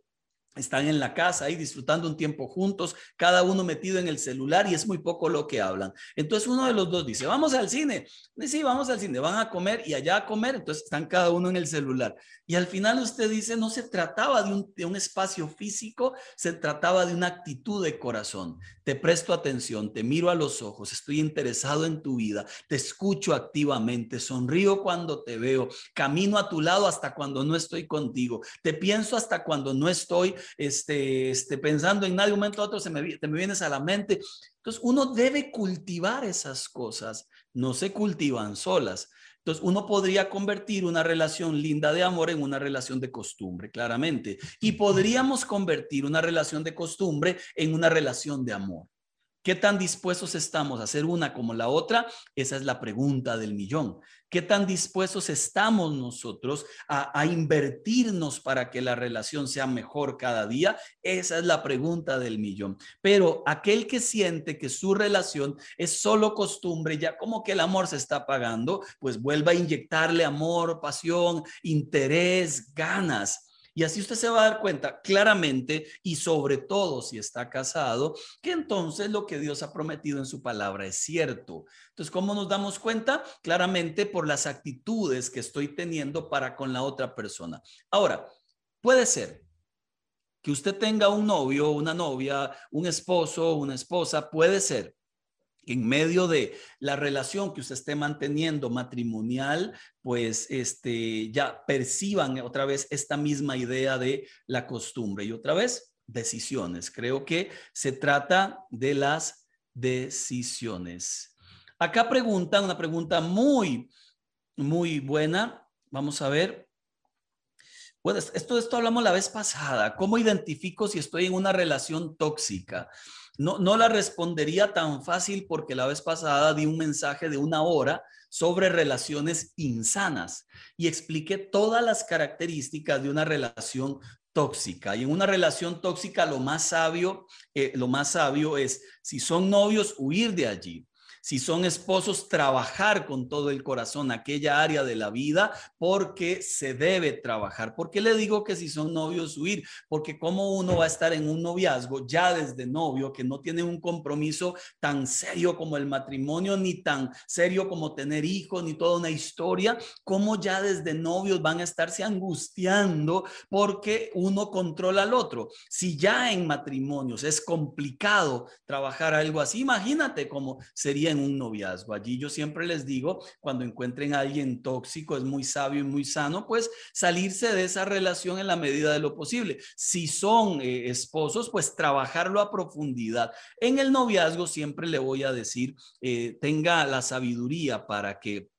están en la casa ahí disfrutando un tiempo juntos, cada uno metido en el celular y es muy poco lo que hablan. Entonces uno de los dos dice, vamos al cine. Sí, vamos al cine, van a comer y allá a comer, entonces están cada uno en el celular. Y al final usted dice, no se trataba de un espacio físico, se trataba de una actitud de corazón. Te presto atención, te miro a los ojos, estoy interesado en tu vida, te escucho activamente, sonrío cuando te veo, camino a tu lado hasta cuando no estoy contigo, te pienso hasta cuando no estoy este, este, pensando en nadie, un momento a otro se me, te me vienes a la mente. Entonces uno debe cultivar esas cosas, no se cultivan solas. Entonces, uno podría convertir una relación linda de amor en una relación de costumbre, claramente. Y podríamos convertir una relación de costumbre en una relación de amor. ¿Qué tan dispuestos estamos a hacer una como la otra? Esa es la pregunta del millón. ¿Qué tan dispuestos estamos nosotros a, invertirnos para que la relación sea mejor cada día? Esa es la pregunta del millón. Pero aquel que siente que su relación es solo costumbre, ya como que el amor se está pagando, pues vuelva a inyectarle amor, pasión, interés, ganas y así usted se va a dar cuenta claramente y sobre todo si está casado, que entonces lo que Dios ha prometido en su palabra es cierto. Entonces, ¿cómo nos damos cuenta? Claramente por las actitudes que estoy teniendo para con la otra persona. Ahora, puede ser que usted tenga un novio, una novia, un esposo, una esposa, puede ser en medio de la relación que usted esté manteniendo matrimonial, pues este, ya perciban otra vez esta misma idea de la costumbre. Y otra vez, decisiones. Creo que se trata de las decisiones. Acá pregunta una pregunta muy, muy buena. Vamos a ver. Bueno, esto, esto hablamos la vez pasada. ¿Cómo identifico si estoy en una relación tóxica? No, no la respondería tan fácil porque la vez pasada di un mensaje de una hora sobre relaciones insanas y expliqué todas las características de una relación tóxica. Y en una relación tóxica lo más sabio, eh, lo más sabio es si son novios huir de allí. Si son esposos, trabajar con todo el corazón aquella área de la vida porque se debe trabajar. ¿Por qué le digo que si son novios huir? Porque como uno va a estar en un noviazgo ya desde novio que no tiene un compromiso tan serio como el matrimonio, ni tan serio como tener hijos, ni toda una historia, como ya desde novios van a estarse angustiando porque uno controla al otro. Si ya en matrimonios es complicado trabajar algo así, imagínate cómo sería en un noviazgo. Allí yo siempre les digo, cuando encuentren a alguien tóxico, es muy sabio y muy sano, pues salirse de esa relación en la medida de lo posible. Si son eh, esposos, pues trabajarlo a profundidad. En el noviazgo siempre le voy a decir, eh, tenga la sabiduría para que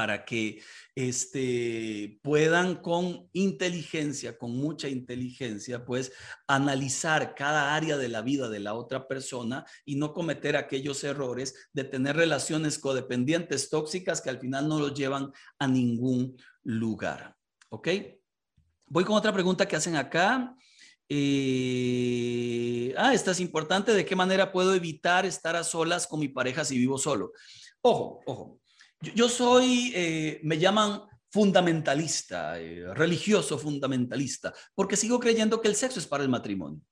para que este, puedan con inteligencia, con mucha inteligencia, pues analizar cada área de la vida de la otra persona y no cometer aquellos errores de tener relaciones codependientes tóxicas que al final no los llevan a ningún lugar. ¿Ok? Voy con otra pregunta que hacen acá. Eh, ah, esta es importante. ¿De qué manera puedo evitar estar a solas con mi pareja si vivo solo? Ojo, ojo. Yo, soy, eh, me llaman fundamentalista, eh, religioso fundamentalista, porque sigo creyendo que el sexo es para el matrimonio.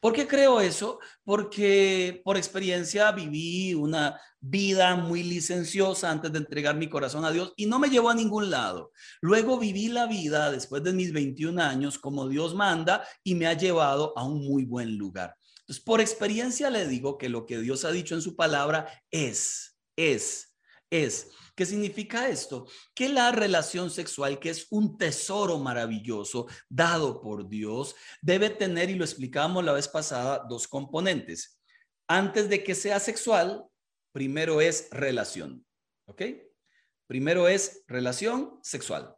¿Por qué creo eso? Porque por experiencia viví una vida muy licenciosa antes de entregar mi corazón a Dios y no me llevó a ningún lado. Luego viví la vida después de mis 21 años como Dios manda y me ha llevado a un muy buen lugar. Entonces, por experiencia le digo que lo que Dios ha dicho en su palabra es, es es. ¿Qué significa esto? Que la relación sexual, que es un tesoro maravilloso dado por Dios, debe tener, y lo explicamos la vez pasada, dos componentes. Antes de que sea sexual, primero es relación. ¿Ok? Primero es relación sexual.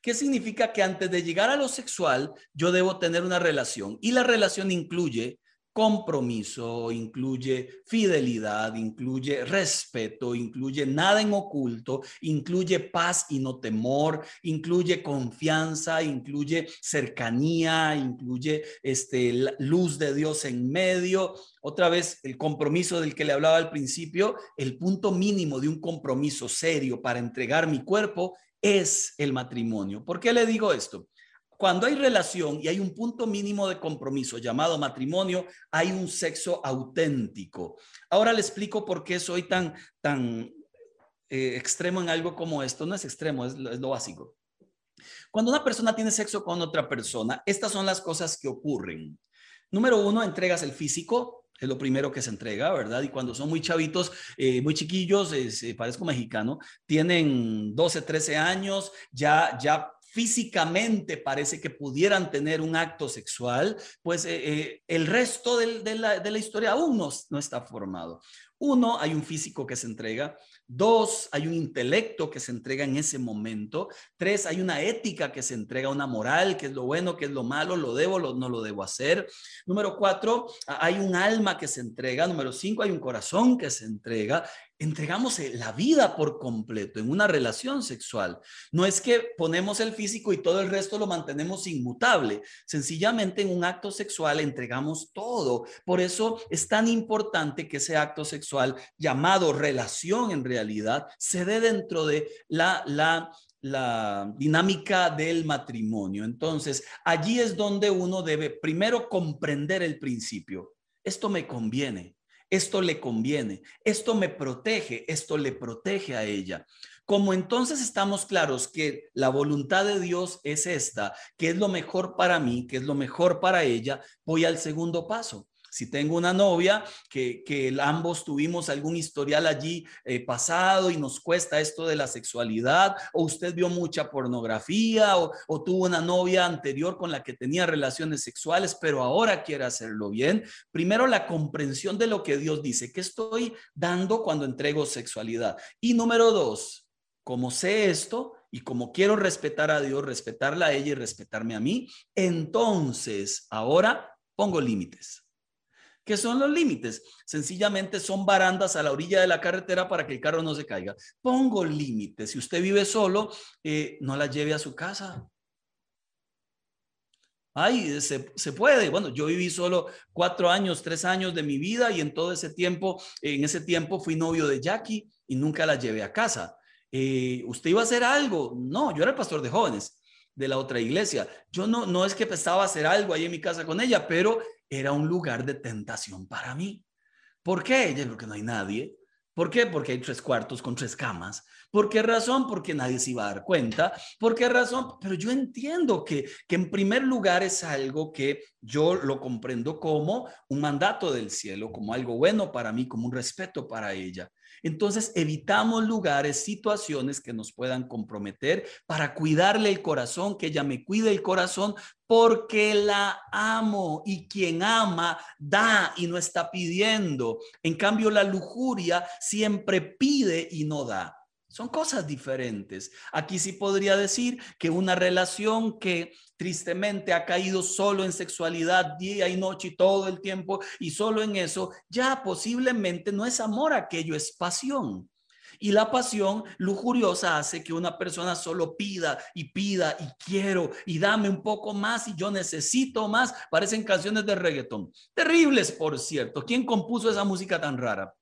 ¿Qué significa que antes de llegar a lo sexual, yo debo tener una relación? Y la relación incluye compromiso, incluye fidelidad, incluye respeto, incluye nada en oculto, incluye paz y no temor, incluye confianza, incluye cercanía, incluye este luz de Dios en medio. Otra vez el compromiso del que le hablaba al principio, el punto mínimo de un compromiso serio para entregar mi cuerpo es el matrimonio. ¿Por qué le digo esto? Cuando hay relación y hay un punto mínimo de compromiso llamado matrimonio, hay un sexo auténtico. Ahora le explico por qué soy tan, tan eh, extremo en algo como esto. No es extremo, es lo básico. Cuando una persona tiene sexo con otra persona, estas son las cosas que ocurren. Número uno, entregas el físico, es lo primero que se entrega, ¿verdad? Y cuando son muy chavitos, eh, muy chiquillos, eh, parezco mexicano, tienen 12, 13 años, ya, ya físicamente parece que pudieran tener un acto sexual, pues eh, el resto de, la, historia aún no está formado. Uno, hay un físico que se entrega. Dos, hay un intelecto que se entrega en ese momento. Tres, hay una ética que se entrega, una moral, que es lo bueno, que es lo malo, lo debo, lo, no lo debo hacer. Número cuatro, hay un alma que se entrega. Número cinco, hay un corazón que se entrega entregamos eh, la vida por completo en una relación sexual. No es que ponemos el físico y todo el resto lo mantenemos inmutable. Sencillamente en un acto sexual entregamos todo. Por eso es tan importante que ese acto sexual llamado relación en realidad se dé dentro de la, la, la dinámica del matrimonio. Entonces, allí es donde uno debe primero comprender el principio. Esto me conviene esto le conviene, esto me protege, esto le protege a ella. Como entonces estamos claros que la voluntad de Dios es esta, que es lo mejor para mí, que es lo mejor para ella, voy al segundo paso. Si tengo una novia que, que ambos tuvimos algún historial allí eh, pasado y nos cuesta esto de la sexualidad, o usted vio mucha pornografía, o, o tuvo una novia anterior con la que tenía relaciones sexuales, pero ahora quiere hacerlo bien, primero la comprensión de lo que Dios dice, que estoy dando cuando entrego sexualidad. Y número dos, como sé esto, y como quiero respetar a Dios, respetarla a ella y respetarme a mí, entonces ahora pongo límites. ¿Qué son los límites? Sencillamente son barandas a la orilla de la carretera para que el carro no se caiga. Pongo límites. Si usted vive solo, eh, no la lleve a su casa. Ay, se, se, puede. Bueno, yo viví solo cuatro años, tres años de mi vida y en todo ese tiempo, en ese tiempo fui novio de Jackie y nunca la llevé a casa. Eh, ¿Usted iba a hacer algo? No, yo era el pastor de jóvenes de la otra iglesia. Yo no, no es que pensaba hacer algo ahí en mi casa con ella, pero era un lugar de tentación para mí. ¿Por qué? Porque no hay nadie. ¿Por qué? Porque hay tres cuartos con tres camas. ¿Por qué razón? Porque nadie se iba a dar cuenta. ¿Por qué razón? Pero yo entiendo que, que en primer lugar es algo que yo lo comprendo como un mandato del cielo, como algo bueno para mí, como un respeto para ella. Entonces evitamos lugares, situaciones que nos puedan comprometer para cuidarle el corazón, que ella me cuide el corazón, porque la amo y quien ama da y no está pidiendo. En cambio, la lujuria siempre pide y no da. Son cosas diferentes. Aquí sí podría decir que una relación que tristemente ha caído solo en sexualidad día y noche y todo el tiempo y solo en eso, ya posiblemente no es amor aquello, es pasión. Y la pasión lujuriosa hace que una persona solo pida y pida y quiero y dame un poco más y yo necesito más. Parecen canciones de reggaetón. Terribles, por cierto. ¿Quién compuso esa música tan rara?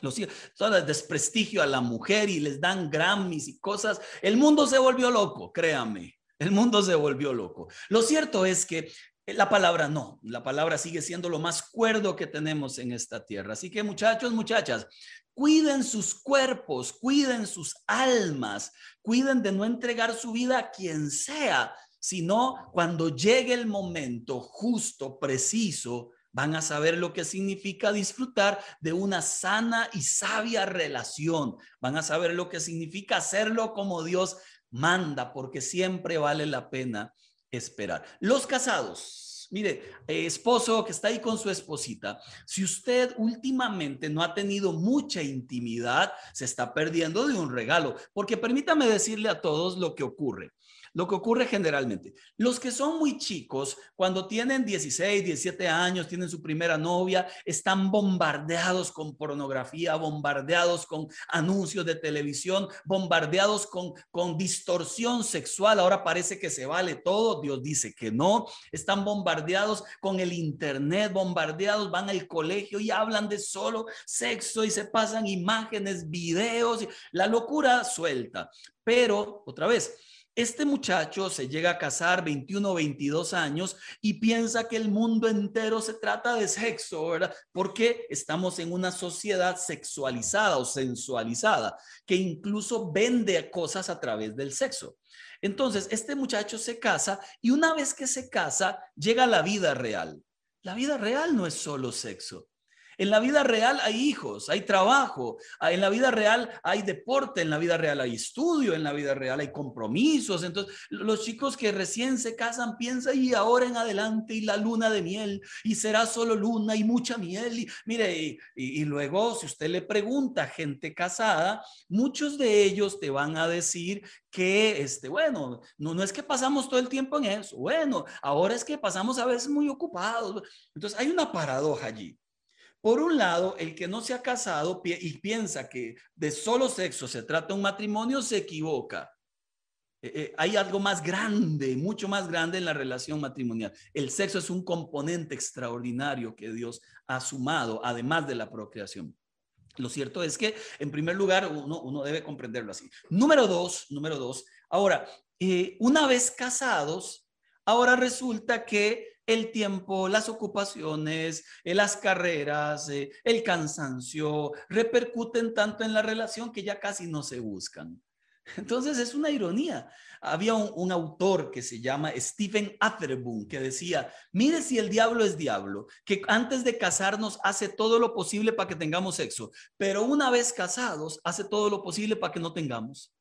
Los todo el desprestigio a la mujer y les dan Grammys y cosas. El mundo se volvió loco, créame. El mundo se volvió loco. Lo cierto es que la palabra no, la palabra sigue siendo lo más cuerdo que tenemos en esta tierra. Así que muchachos, muchachas, cuiden sus cuerpos, cuiden sus almas, cuiden de no entregar su vida a quien sea, sino cuando llegue el momento justo, preciso, van a saber lo que significa disfrutar de una sana y sabia relación. Van a saber lo que significa hacerlo como Dios manda, porque siempre vale la pena esperar. Los casados, mire, eh, esposo que está ahí con su esposita, si usted últimamente no ha tenido mucha intimidad, se está perdiendo de un regalo, porque permítame decirle a todos lo que ocurre. Lo que ocurre generalmente, los que son muy chicos, cuando tienen 16, 17 años, tienen su primera novia, están bombardeados con pornografía, bombardeados con anuncios de televisión, bombardeados con, con distorsión sexual. Ahora parece que se vale todo. Dios dice que no. Están bombardeados con el internet, bombardeados, van al colegio y hablan de solo sexo y se pasan imágenes, videos, la locura suelta. Pero, otra vez, Este muchacho se llega a casar 21 o 22 años y piensa que el mundo entero se trata de sexo, ¿verdad? Porque estamos en una sociedad sexualizada o sensualizada que incluso vende cosas a través del sexo. Entonces, este muchacho se casa y una vez que se casa, llega la vida real. La vida real no es solo sexo. En la vida real hay hijos, hay trabajo, en la vida real hay deporte, en la vida real hay estudio, en la vida real hay compromisos. Entonces, los chicos que recién se casan piensan y ahora en adelante y la luna de miel y será solo luna y mucha miel. Y mire, y, luego si usted le pregunta a gente casada, muchos de ellos te van a decir que, este, bueno, no, no es que pasamos todo el tiempo en eso, bueno, ahora es que pasamos a veces muy ocupados. Entonces, hay una paradoja allí. Por un lado, el que no se ha casado y piensa que de solo sexo se trata un matrimonio se equivoca. Eh, eh, hay algo más grande, mucho más grande en la relación matrimonial. El sexo es un componente extraordinario que Dios ha sumado, además de la procreación. Lo cierto es que, en primer lugar, uno, debe comprenderlo así. Número dos, número dos. Ahora, eh, una vez casados, ahora resulta que el tiempo, las ocupaciones, eh, las carreras, eh, el cansancio, repercuten tanto en la relación que ya casi no se buscan. (laughs) Entonces es una ironía. Había un, autor que se llama Stephen Atherboom que decía, mire si el diablo es diablo, que antes de casarnos hace todo lo posible para que tengamos sexo, pero una vez casados hace todo lo posible para que no tengamos.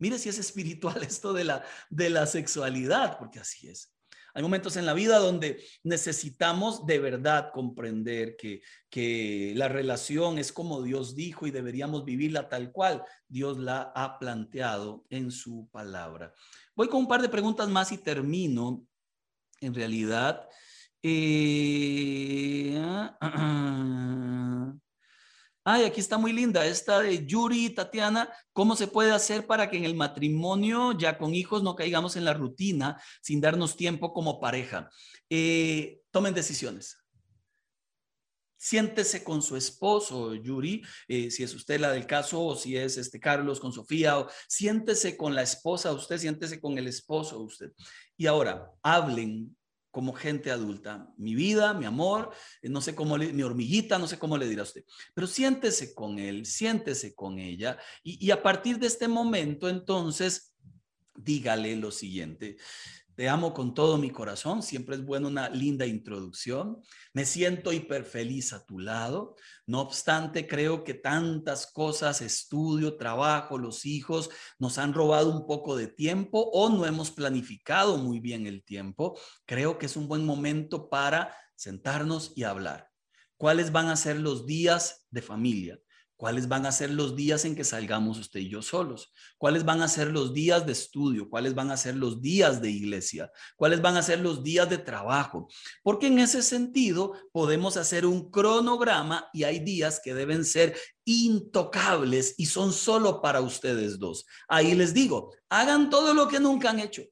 Mire si es espiritual (laughs) esto de la, de la sexualidad, porque así es. Hay momentos en la vida donde necesitamos de verdad comprender que, que la relación es como Dios dijo y deberíamos vivirla tal cual Dios la ha planteado en su palabra. Voy con un par de preguntas más y termino. En realidad, eh. (clears throat) Ay, aquí está muy linda, esta de Yuri y Tatiana, ¿cómo se puede hacer para que en el matrimonio, ya con hijos, no caigamos en la rutina sin darnos tiempo como pareja? Eh, tomen decisiones. Siéntese con su esposo, Yuri, eh, si es usted la del caso, o si es este Carlos con Sofía, o siéntese con la esposa, usted siéntese con el esposo, usted. Y ahora, hablen, como gente adulta. Mi vida, mi amor, eh, no sé cómo, mi hormiguita, no sé cómo le dirá usted, pero siéntese con él, siéntese con ella y a partir de este momento, entonces, dígale lo siguiente. Te amo con todo mi corazón. Siempre es bueno una linda introducción. Me siento hiper feliz a tu lado. No obstante, creo que tantas cosas, estudio, trabajo, los hijos, nos han robado un poco de tiempo o no hemos planificado muy bien el tiempo. Creo que es un buen momento para sentarnos y hablar. ¿Cuáles van a ser los días de familia? ¿Cuáles van a ser los días en que salgamos usted y yo solos? ¿Cuáles van a ser los días de estudio? ¿Cuáles van a ser los días de iglesia? ¿Cuáles van a ser los días de trabajo? Porque en ese sentido podemos hacer un cronograma y hay días que deben ser intocables y son solo para ustedes dos. Ahí les digo, hagan todo lo que nunca han hecho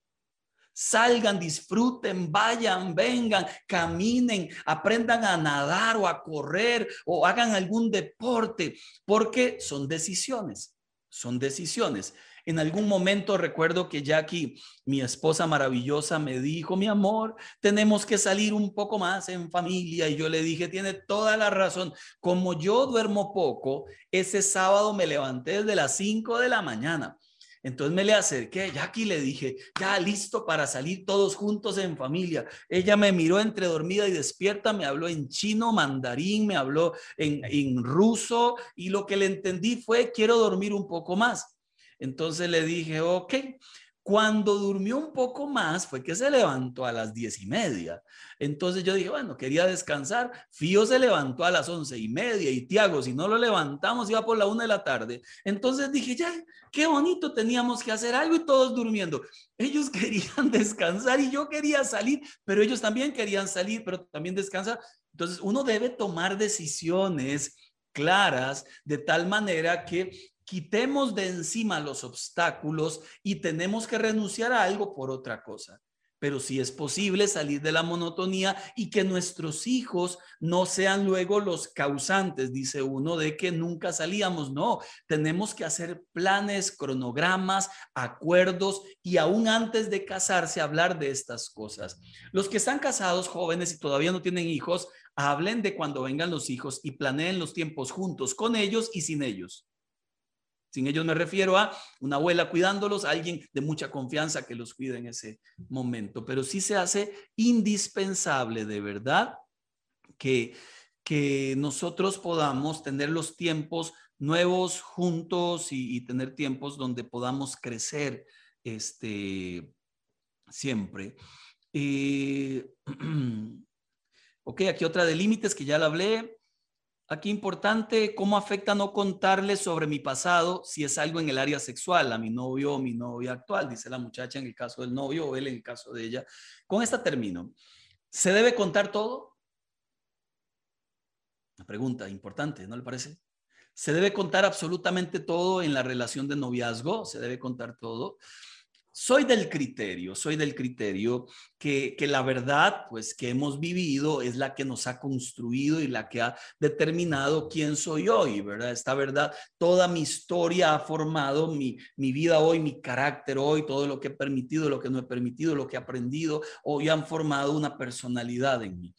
salgan, disfruten, vayan, vengan, caminen, aprendan a nadar o a correr o hagan algún deporte, porque son decisiones, son decisiones. En algún momento recuerdo que Jackie, mi esposa maravillosa, me dijo, mi amor, tenemos que salir un poco más en familia. Y yo le dije, tiene toda la razón. Como yo duermo poco, ese sábado me levanté desde las 5 de la mañana entonces me le acerqué, Jackie le dije, ya listo para salir todos juntos en familia. Ella me miró entre dormida y despierta, me habló en chino, mandarín, me habló en, en ruso y lo que le entendí fue, quiero dormir un poco más. Entonces le dije, ok. Cuando durmió un poco más fue que se levantó a las diez y media. Entonces yo dije, bueno, quería descansar. Fío se levantó a las once y media y Tiago, si no lo levantamos, iba por la una de la tarde. Entonces dije, ya, qué bonito, teníamos que hacer algo y todos durmiendo. Ellos (laughs) querían descansar y yo quería salir, pero ellos también querían salir, pero también descansar. Entonces uno debe tomar decisiones claras de tal manera que quitemos de encima los obstáculos y tenemos que renunciar a algo por otra cosa. pero sí es posible salir de la monotonía y que nuestros hijos no sean luego los causantes, dice uno, de que nunca salíamos. No, tenemos que hacer planes, cronogramas, acuerdos y aún antes de casarse hablar de estas cosas. Los que están casados, jóvenes y todavía no tienen hijos, hablen de cuando vengan los hijos y planeen los tiempos juntos con ellos y sin ellos. Sin ellos me refiero a una abuela cuidándolos, alguien de mucha confianza que los cuide en ese momento. Pero sí se hace indispensable de verdad que, que nosotros podamos tener los tiempos nuevos juntos y, tener tiempos donde podamos crecer este, siempre. Eh, (clears throat) ok, aquí otra de límites que ya la hablé. Aquí importante, ¿cómo afecta no contarle sobre mi pasado si es algo en el área sexual, a mi novio o mi novia actual? Dice la muchacha en el caso del novio o él en el caso de ella. Con esta termino. ¿Se debe contar todo? Una pregunta importante, ¿no le parece? ¿Se debe contar absolutamente todo en la relación de noviazgo? ¿Se debe contar todo? Soy del criterio, soy del criterio que, la verdad, pues que hemos vivido es la que nos ha construido y la que ha determinado quién soy hoy, ¿verdad? Esta verdad, toda mi historia ha formado mi, mi vida hoy, mi carácter hoy, todo lo que he permitido, lo que no he permitido, lo que he aprendido, hoy han formado una personalidad en mí.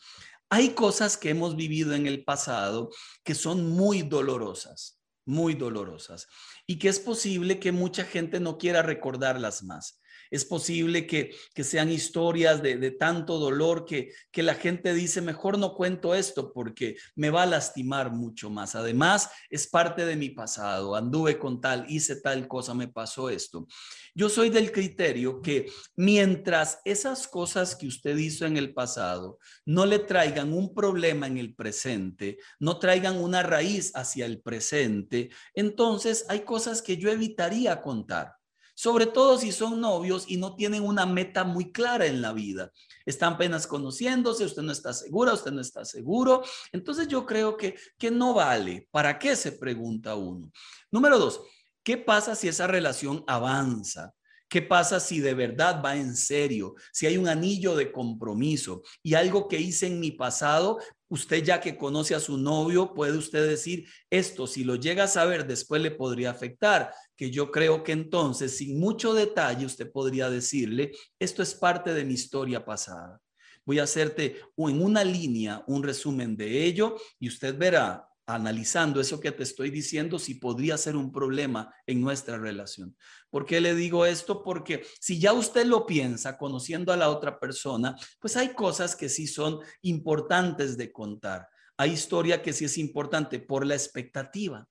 Hay cosas que hemos vivido en el pasado que son muy dolorosas muy dolorosas y que es posible que mucha gente no quiera recordarlas más. Es posible que, sean historias de, tanto dolor que, que la gente dice, mejor no cuento esto porque me va a lastimar mucho más. Además, es parte de mi pasado. Anduve con tal, hice tal cosa, me pasó esto. Yo soy del criterio que mientras esas cosas que usted hizo en el pasado no le traigan un problema en el presente, no traigan una raíz hacia el presente, entonces hay cosas que yo evitaría contar sobre todo si son novios y no tienen una meta muy clara en la vida. Están apenas conociéndose, usted no está segura, usted no está seguro. Entonces yo creo que, que no vale. ¿Para qué se pregunta uno? Número dos, ¿qué pasa si esa relación avanza? ¿Qué pasa si de verdad va en serio? Si hay un anillo de compromiso y algo que hice en mi pasado, usted ya que conoce a su novio, puede usted decir, esto si lo llega a saber después le podría afectar, que yo creo que entonces, sin mucho detalle, usted podría decirle, esto es parte de mi historia pasada. Voy a hacerte en una línea un resumen de ello y usted verá analizando eso que te estoy diciendo, si podría ser un problema en nuestra relación. ¿Por qué le digo esto? Porque si ya usted lo piensa conociendo a la otra persona, pues hay cosas que sí son importantes de contar. Hay historia que sí es importante por la expectativa.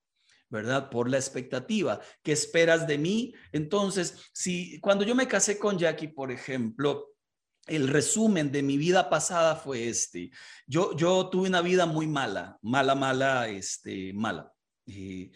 ¿verdad? Por la expectativa. ¿Qué esperas de mí? Entonces, si cuando yo me casé con Jackie, por ejemplo, el resumen de mi vida pasada fue este. Yo, tuve una vida muy mala, mala, mala, este, mala. Eh,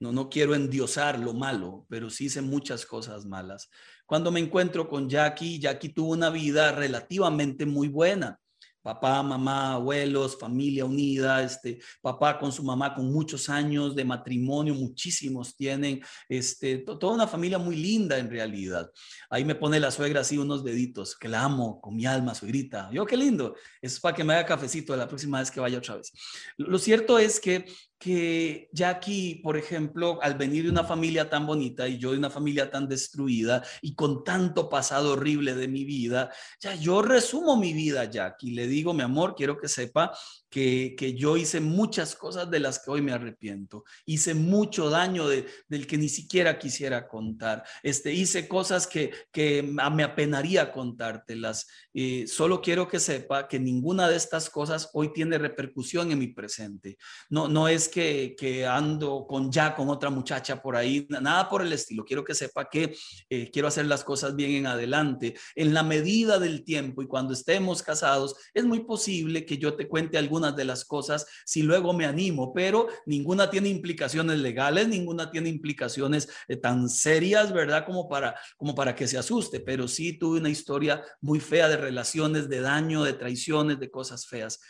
no, no quiero endiosar lo malo, pero sí hice muchas cosas malas. Cuando me encuentro con Jackie, Jackie tuvo una vida relativamente muy buena papá, mamá, abuelos, familia unida, este, papá con su mamá con muchos años de matrimonio, muchísimos tienen, este, toda una familia muy linda en realidad. Ahí me pone la suegra así unos deditos, que la amo con mi alma, suegrita. Yo, qué lindo. es para que me haga cafecito la próxima vez que vaya otra vez. Lo cierto es que que Jackie, por ejemplo, al venir de una familia tan bonita y yo de una familia tan destruida y con tanto pasado horrible de mi vida, ya yo resumo mi vida, Jackie, le digo, mi amor, quiero que sepa que, yo hice muchas cosas de las que hoy me arrepiento. Hice mucho daño de, del que ni siquiera quisiera contar. Este, hice cosas que, que me apenaría contártelas. Eh, solo quiero que sepa que ninguna de estas cosas hoy tiene repercusión en mi presente. No, no es que, ando con ya con otra muchacha por ahí, nada por el estilo. Quiero que sepa que eh, quiero hacer las cosas bien en adelante. En la medida del tiempo y cuando estemos casados, es muy posible que yo te cuente algún de las cosas si luego me animo, pero ninguna tiene implicaciones legales, ninguna tiene implicaciones eh, tan serias, ¿verdad? Como para, como para que se asuste, pero sí tuve una historia muy fea de relaciones, de daño, de traiciones, de cosas feas.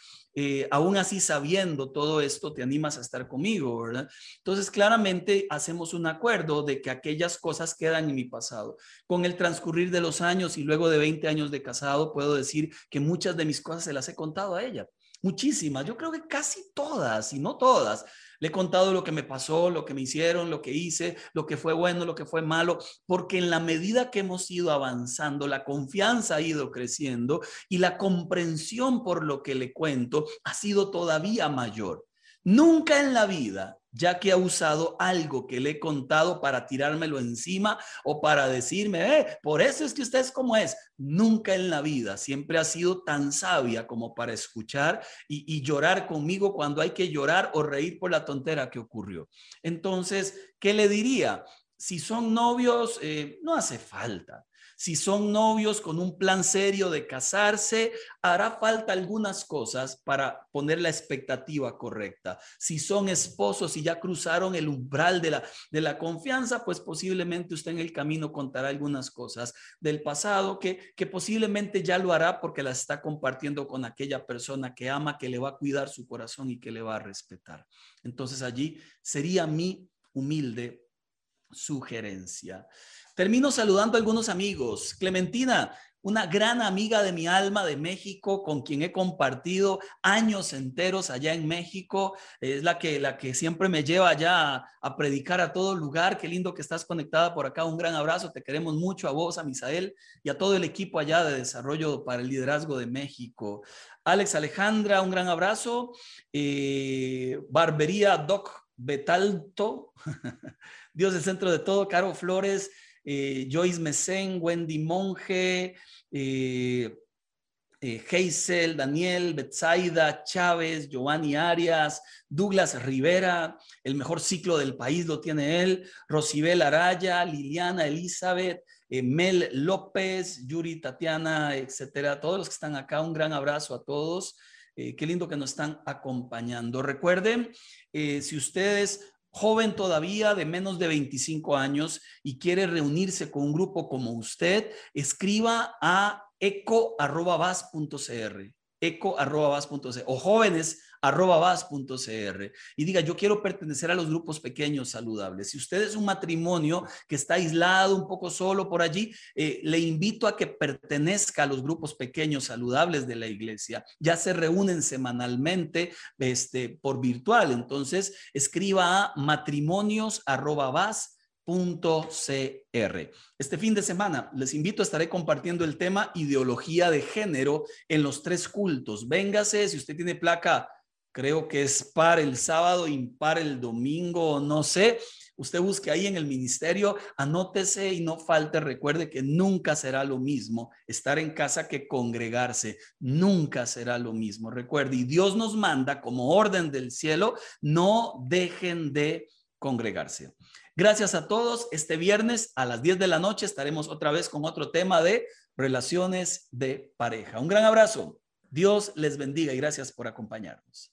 Eh, aún así sabiendo todo esto, te animas a estar conmigo, ¿verdad? Entonces, claramente hacemos un acuerdo de que aquellas cosas quedan en mi pasado. Con el transcurrir de los años y luego de 20 años de casado, puedo decir que muchas de mis cosas se las he contado a ella. Muchísimas, yo creo que casi todas, y no todas. Le he contado lo que me pasó, lo que me hicieron, lo que hice, lo que fue bueno, lo que fue malo, porque en la medida que hemos ido avanzando, la confianza ha ido creciendo y la comprensión por lo que le cuento ha sido todavía mayor. Nunca en la vida ya que ha usado algo que le he contado para tirármelo encima o para decirme, eh, por eso es que usted es como es. Nunca en la vida, siempre ha sido tan sabia como para escuchar y, llorar conmigo cuando hay que llorar o reír por la tontera que ocurrió. Entonces, ¿qué le diría? Si son novios, eh, no hace falta. Si son novios con un plan serio de casarse, hará falta algunas cosas para poner la expectativa correcta. Si son esposos y ya cruzaron el umbral de la, de la confianza, pues posiblemente usted en el camino contará algunas cosas del pasado que, que posiblemente ya lo hará porque las está compartiendo con aquella persona que ama, que le va a cuidar su corazón y que le va a respetar. Entonces allí sería mi humilde sugerencia. Termino saludando a algunos amigos. Clementina, una gran amiga de mi alma de México, con quien he compartido años enteros allá en México. Es la que, la que siempre me lleva allá a, predicar a todo lugar. Qué lindo que estás conectada por acá. Un gran abrazo. Te queremos mucho a vos, a Misael y a todo el equipo allá de desarrollo para el liderazgo de México. Alex Alejandra, un gran abrazo. Eh, Barbería Doc Betalto. (laughs) Dios el centro de todo. Caro Flores. Eh, Joyce Mesen, Wendy Monge, eh, eh Daniel, Betsaida, Chávez, Giovanni Arias, Douglas Rivera, el mejor ciclo del país lo tiene él, Rosibel Araya, Liliana Elizabeth, eh, Mel López, Yuri, Tatiana, etcétera. Todos los que están acá, un gran abrazo a todos. qué lindo que nos están acompañando. Recuerden, si ustedes joven todavía de menos de 25 años y quiere reunirse con un grupo como usted, escriba a eco.vas.cr eco.vas.cr o jóvenes vas.cr y diga, yo quiero pertenecer a los grupos pequeños saludables. Si usted es un matrimonio que está aislado, un poco solo por allí, eh, le invito a que pertenezca a los grupos pequeños saludables de la iglesia. Ya se reúnen semanalmente este, por virtual. Entonces, escriba a matrimonios Este fin de semana les invito, estaré compartiendo el tema ideología de género en los tres cultos. Véngase, si usted tiene placa creo que es par el sábado, impar el domingo, no sé. Usted busque ahí en el ministerio, anótese y no falte, recuerde que nunca será lo mismo estar en casa que congregarse, nunca será lo mismo. Recuerde, y Dios nos manda como orden del cielo, no dejen de congregarse. Gracias a todos. Este viernes a las 10 de la noche estaremos otra vez con otro tema de relaciones de pareja. Un gran abrazo. Dios les bendiga y gracias por acompañarnos.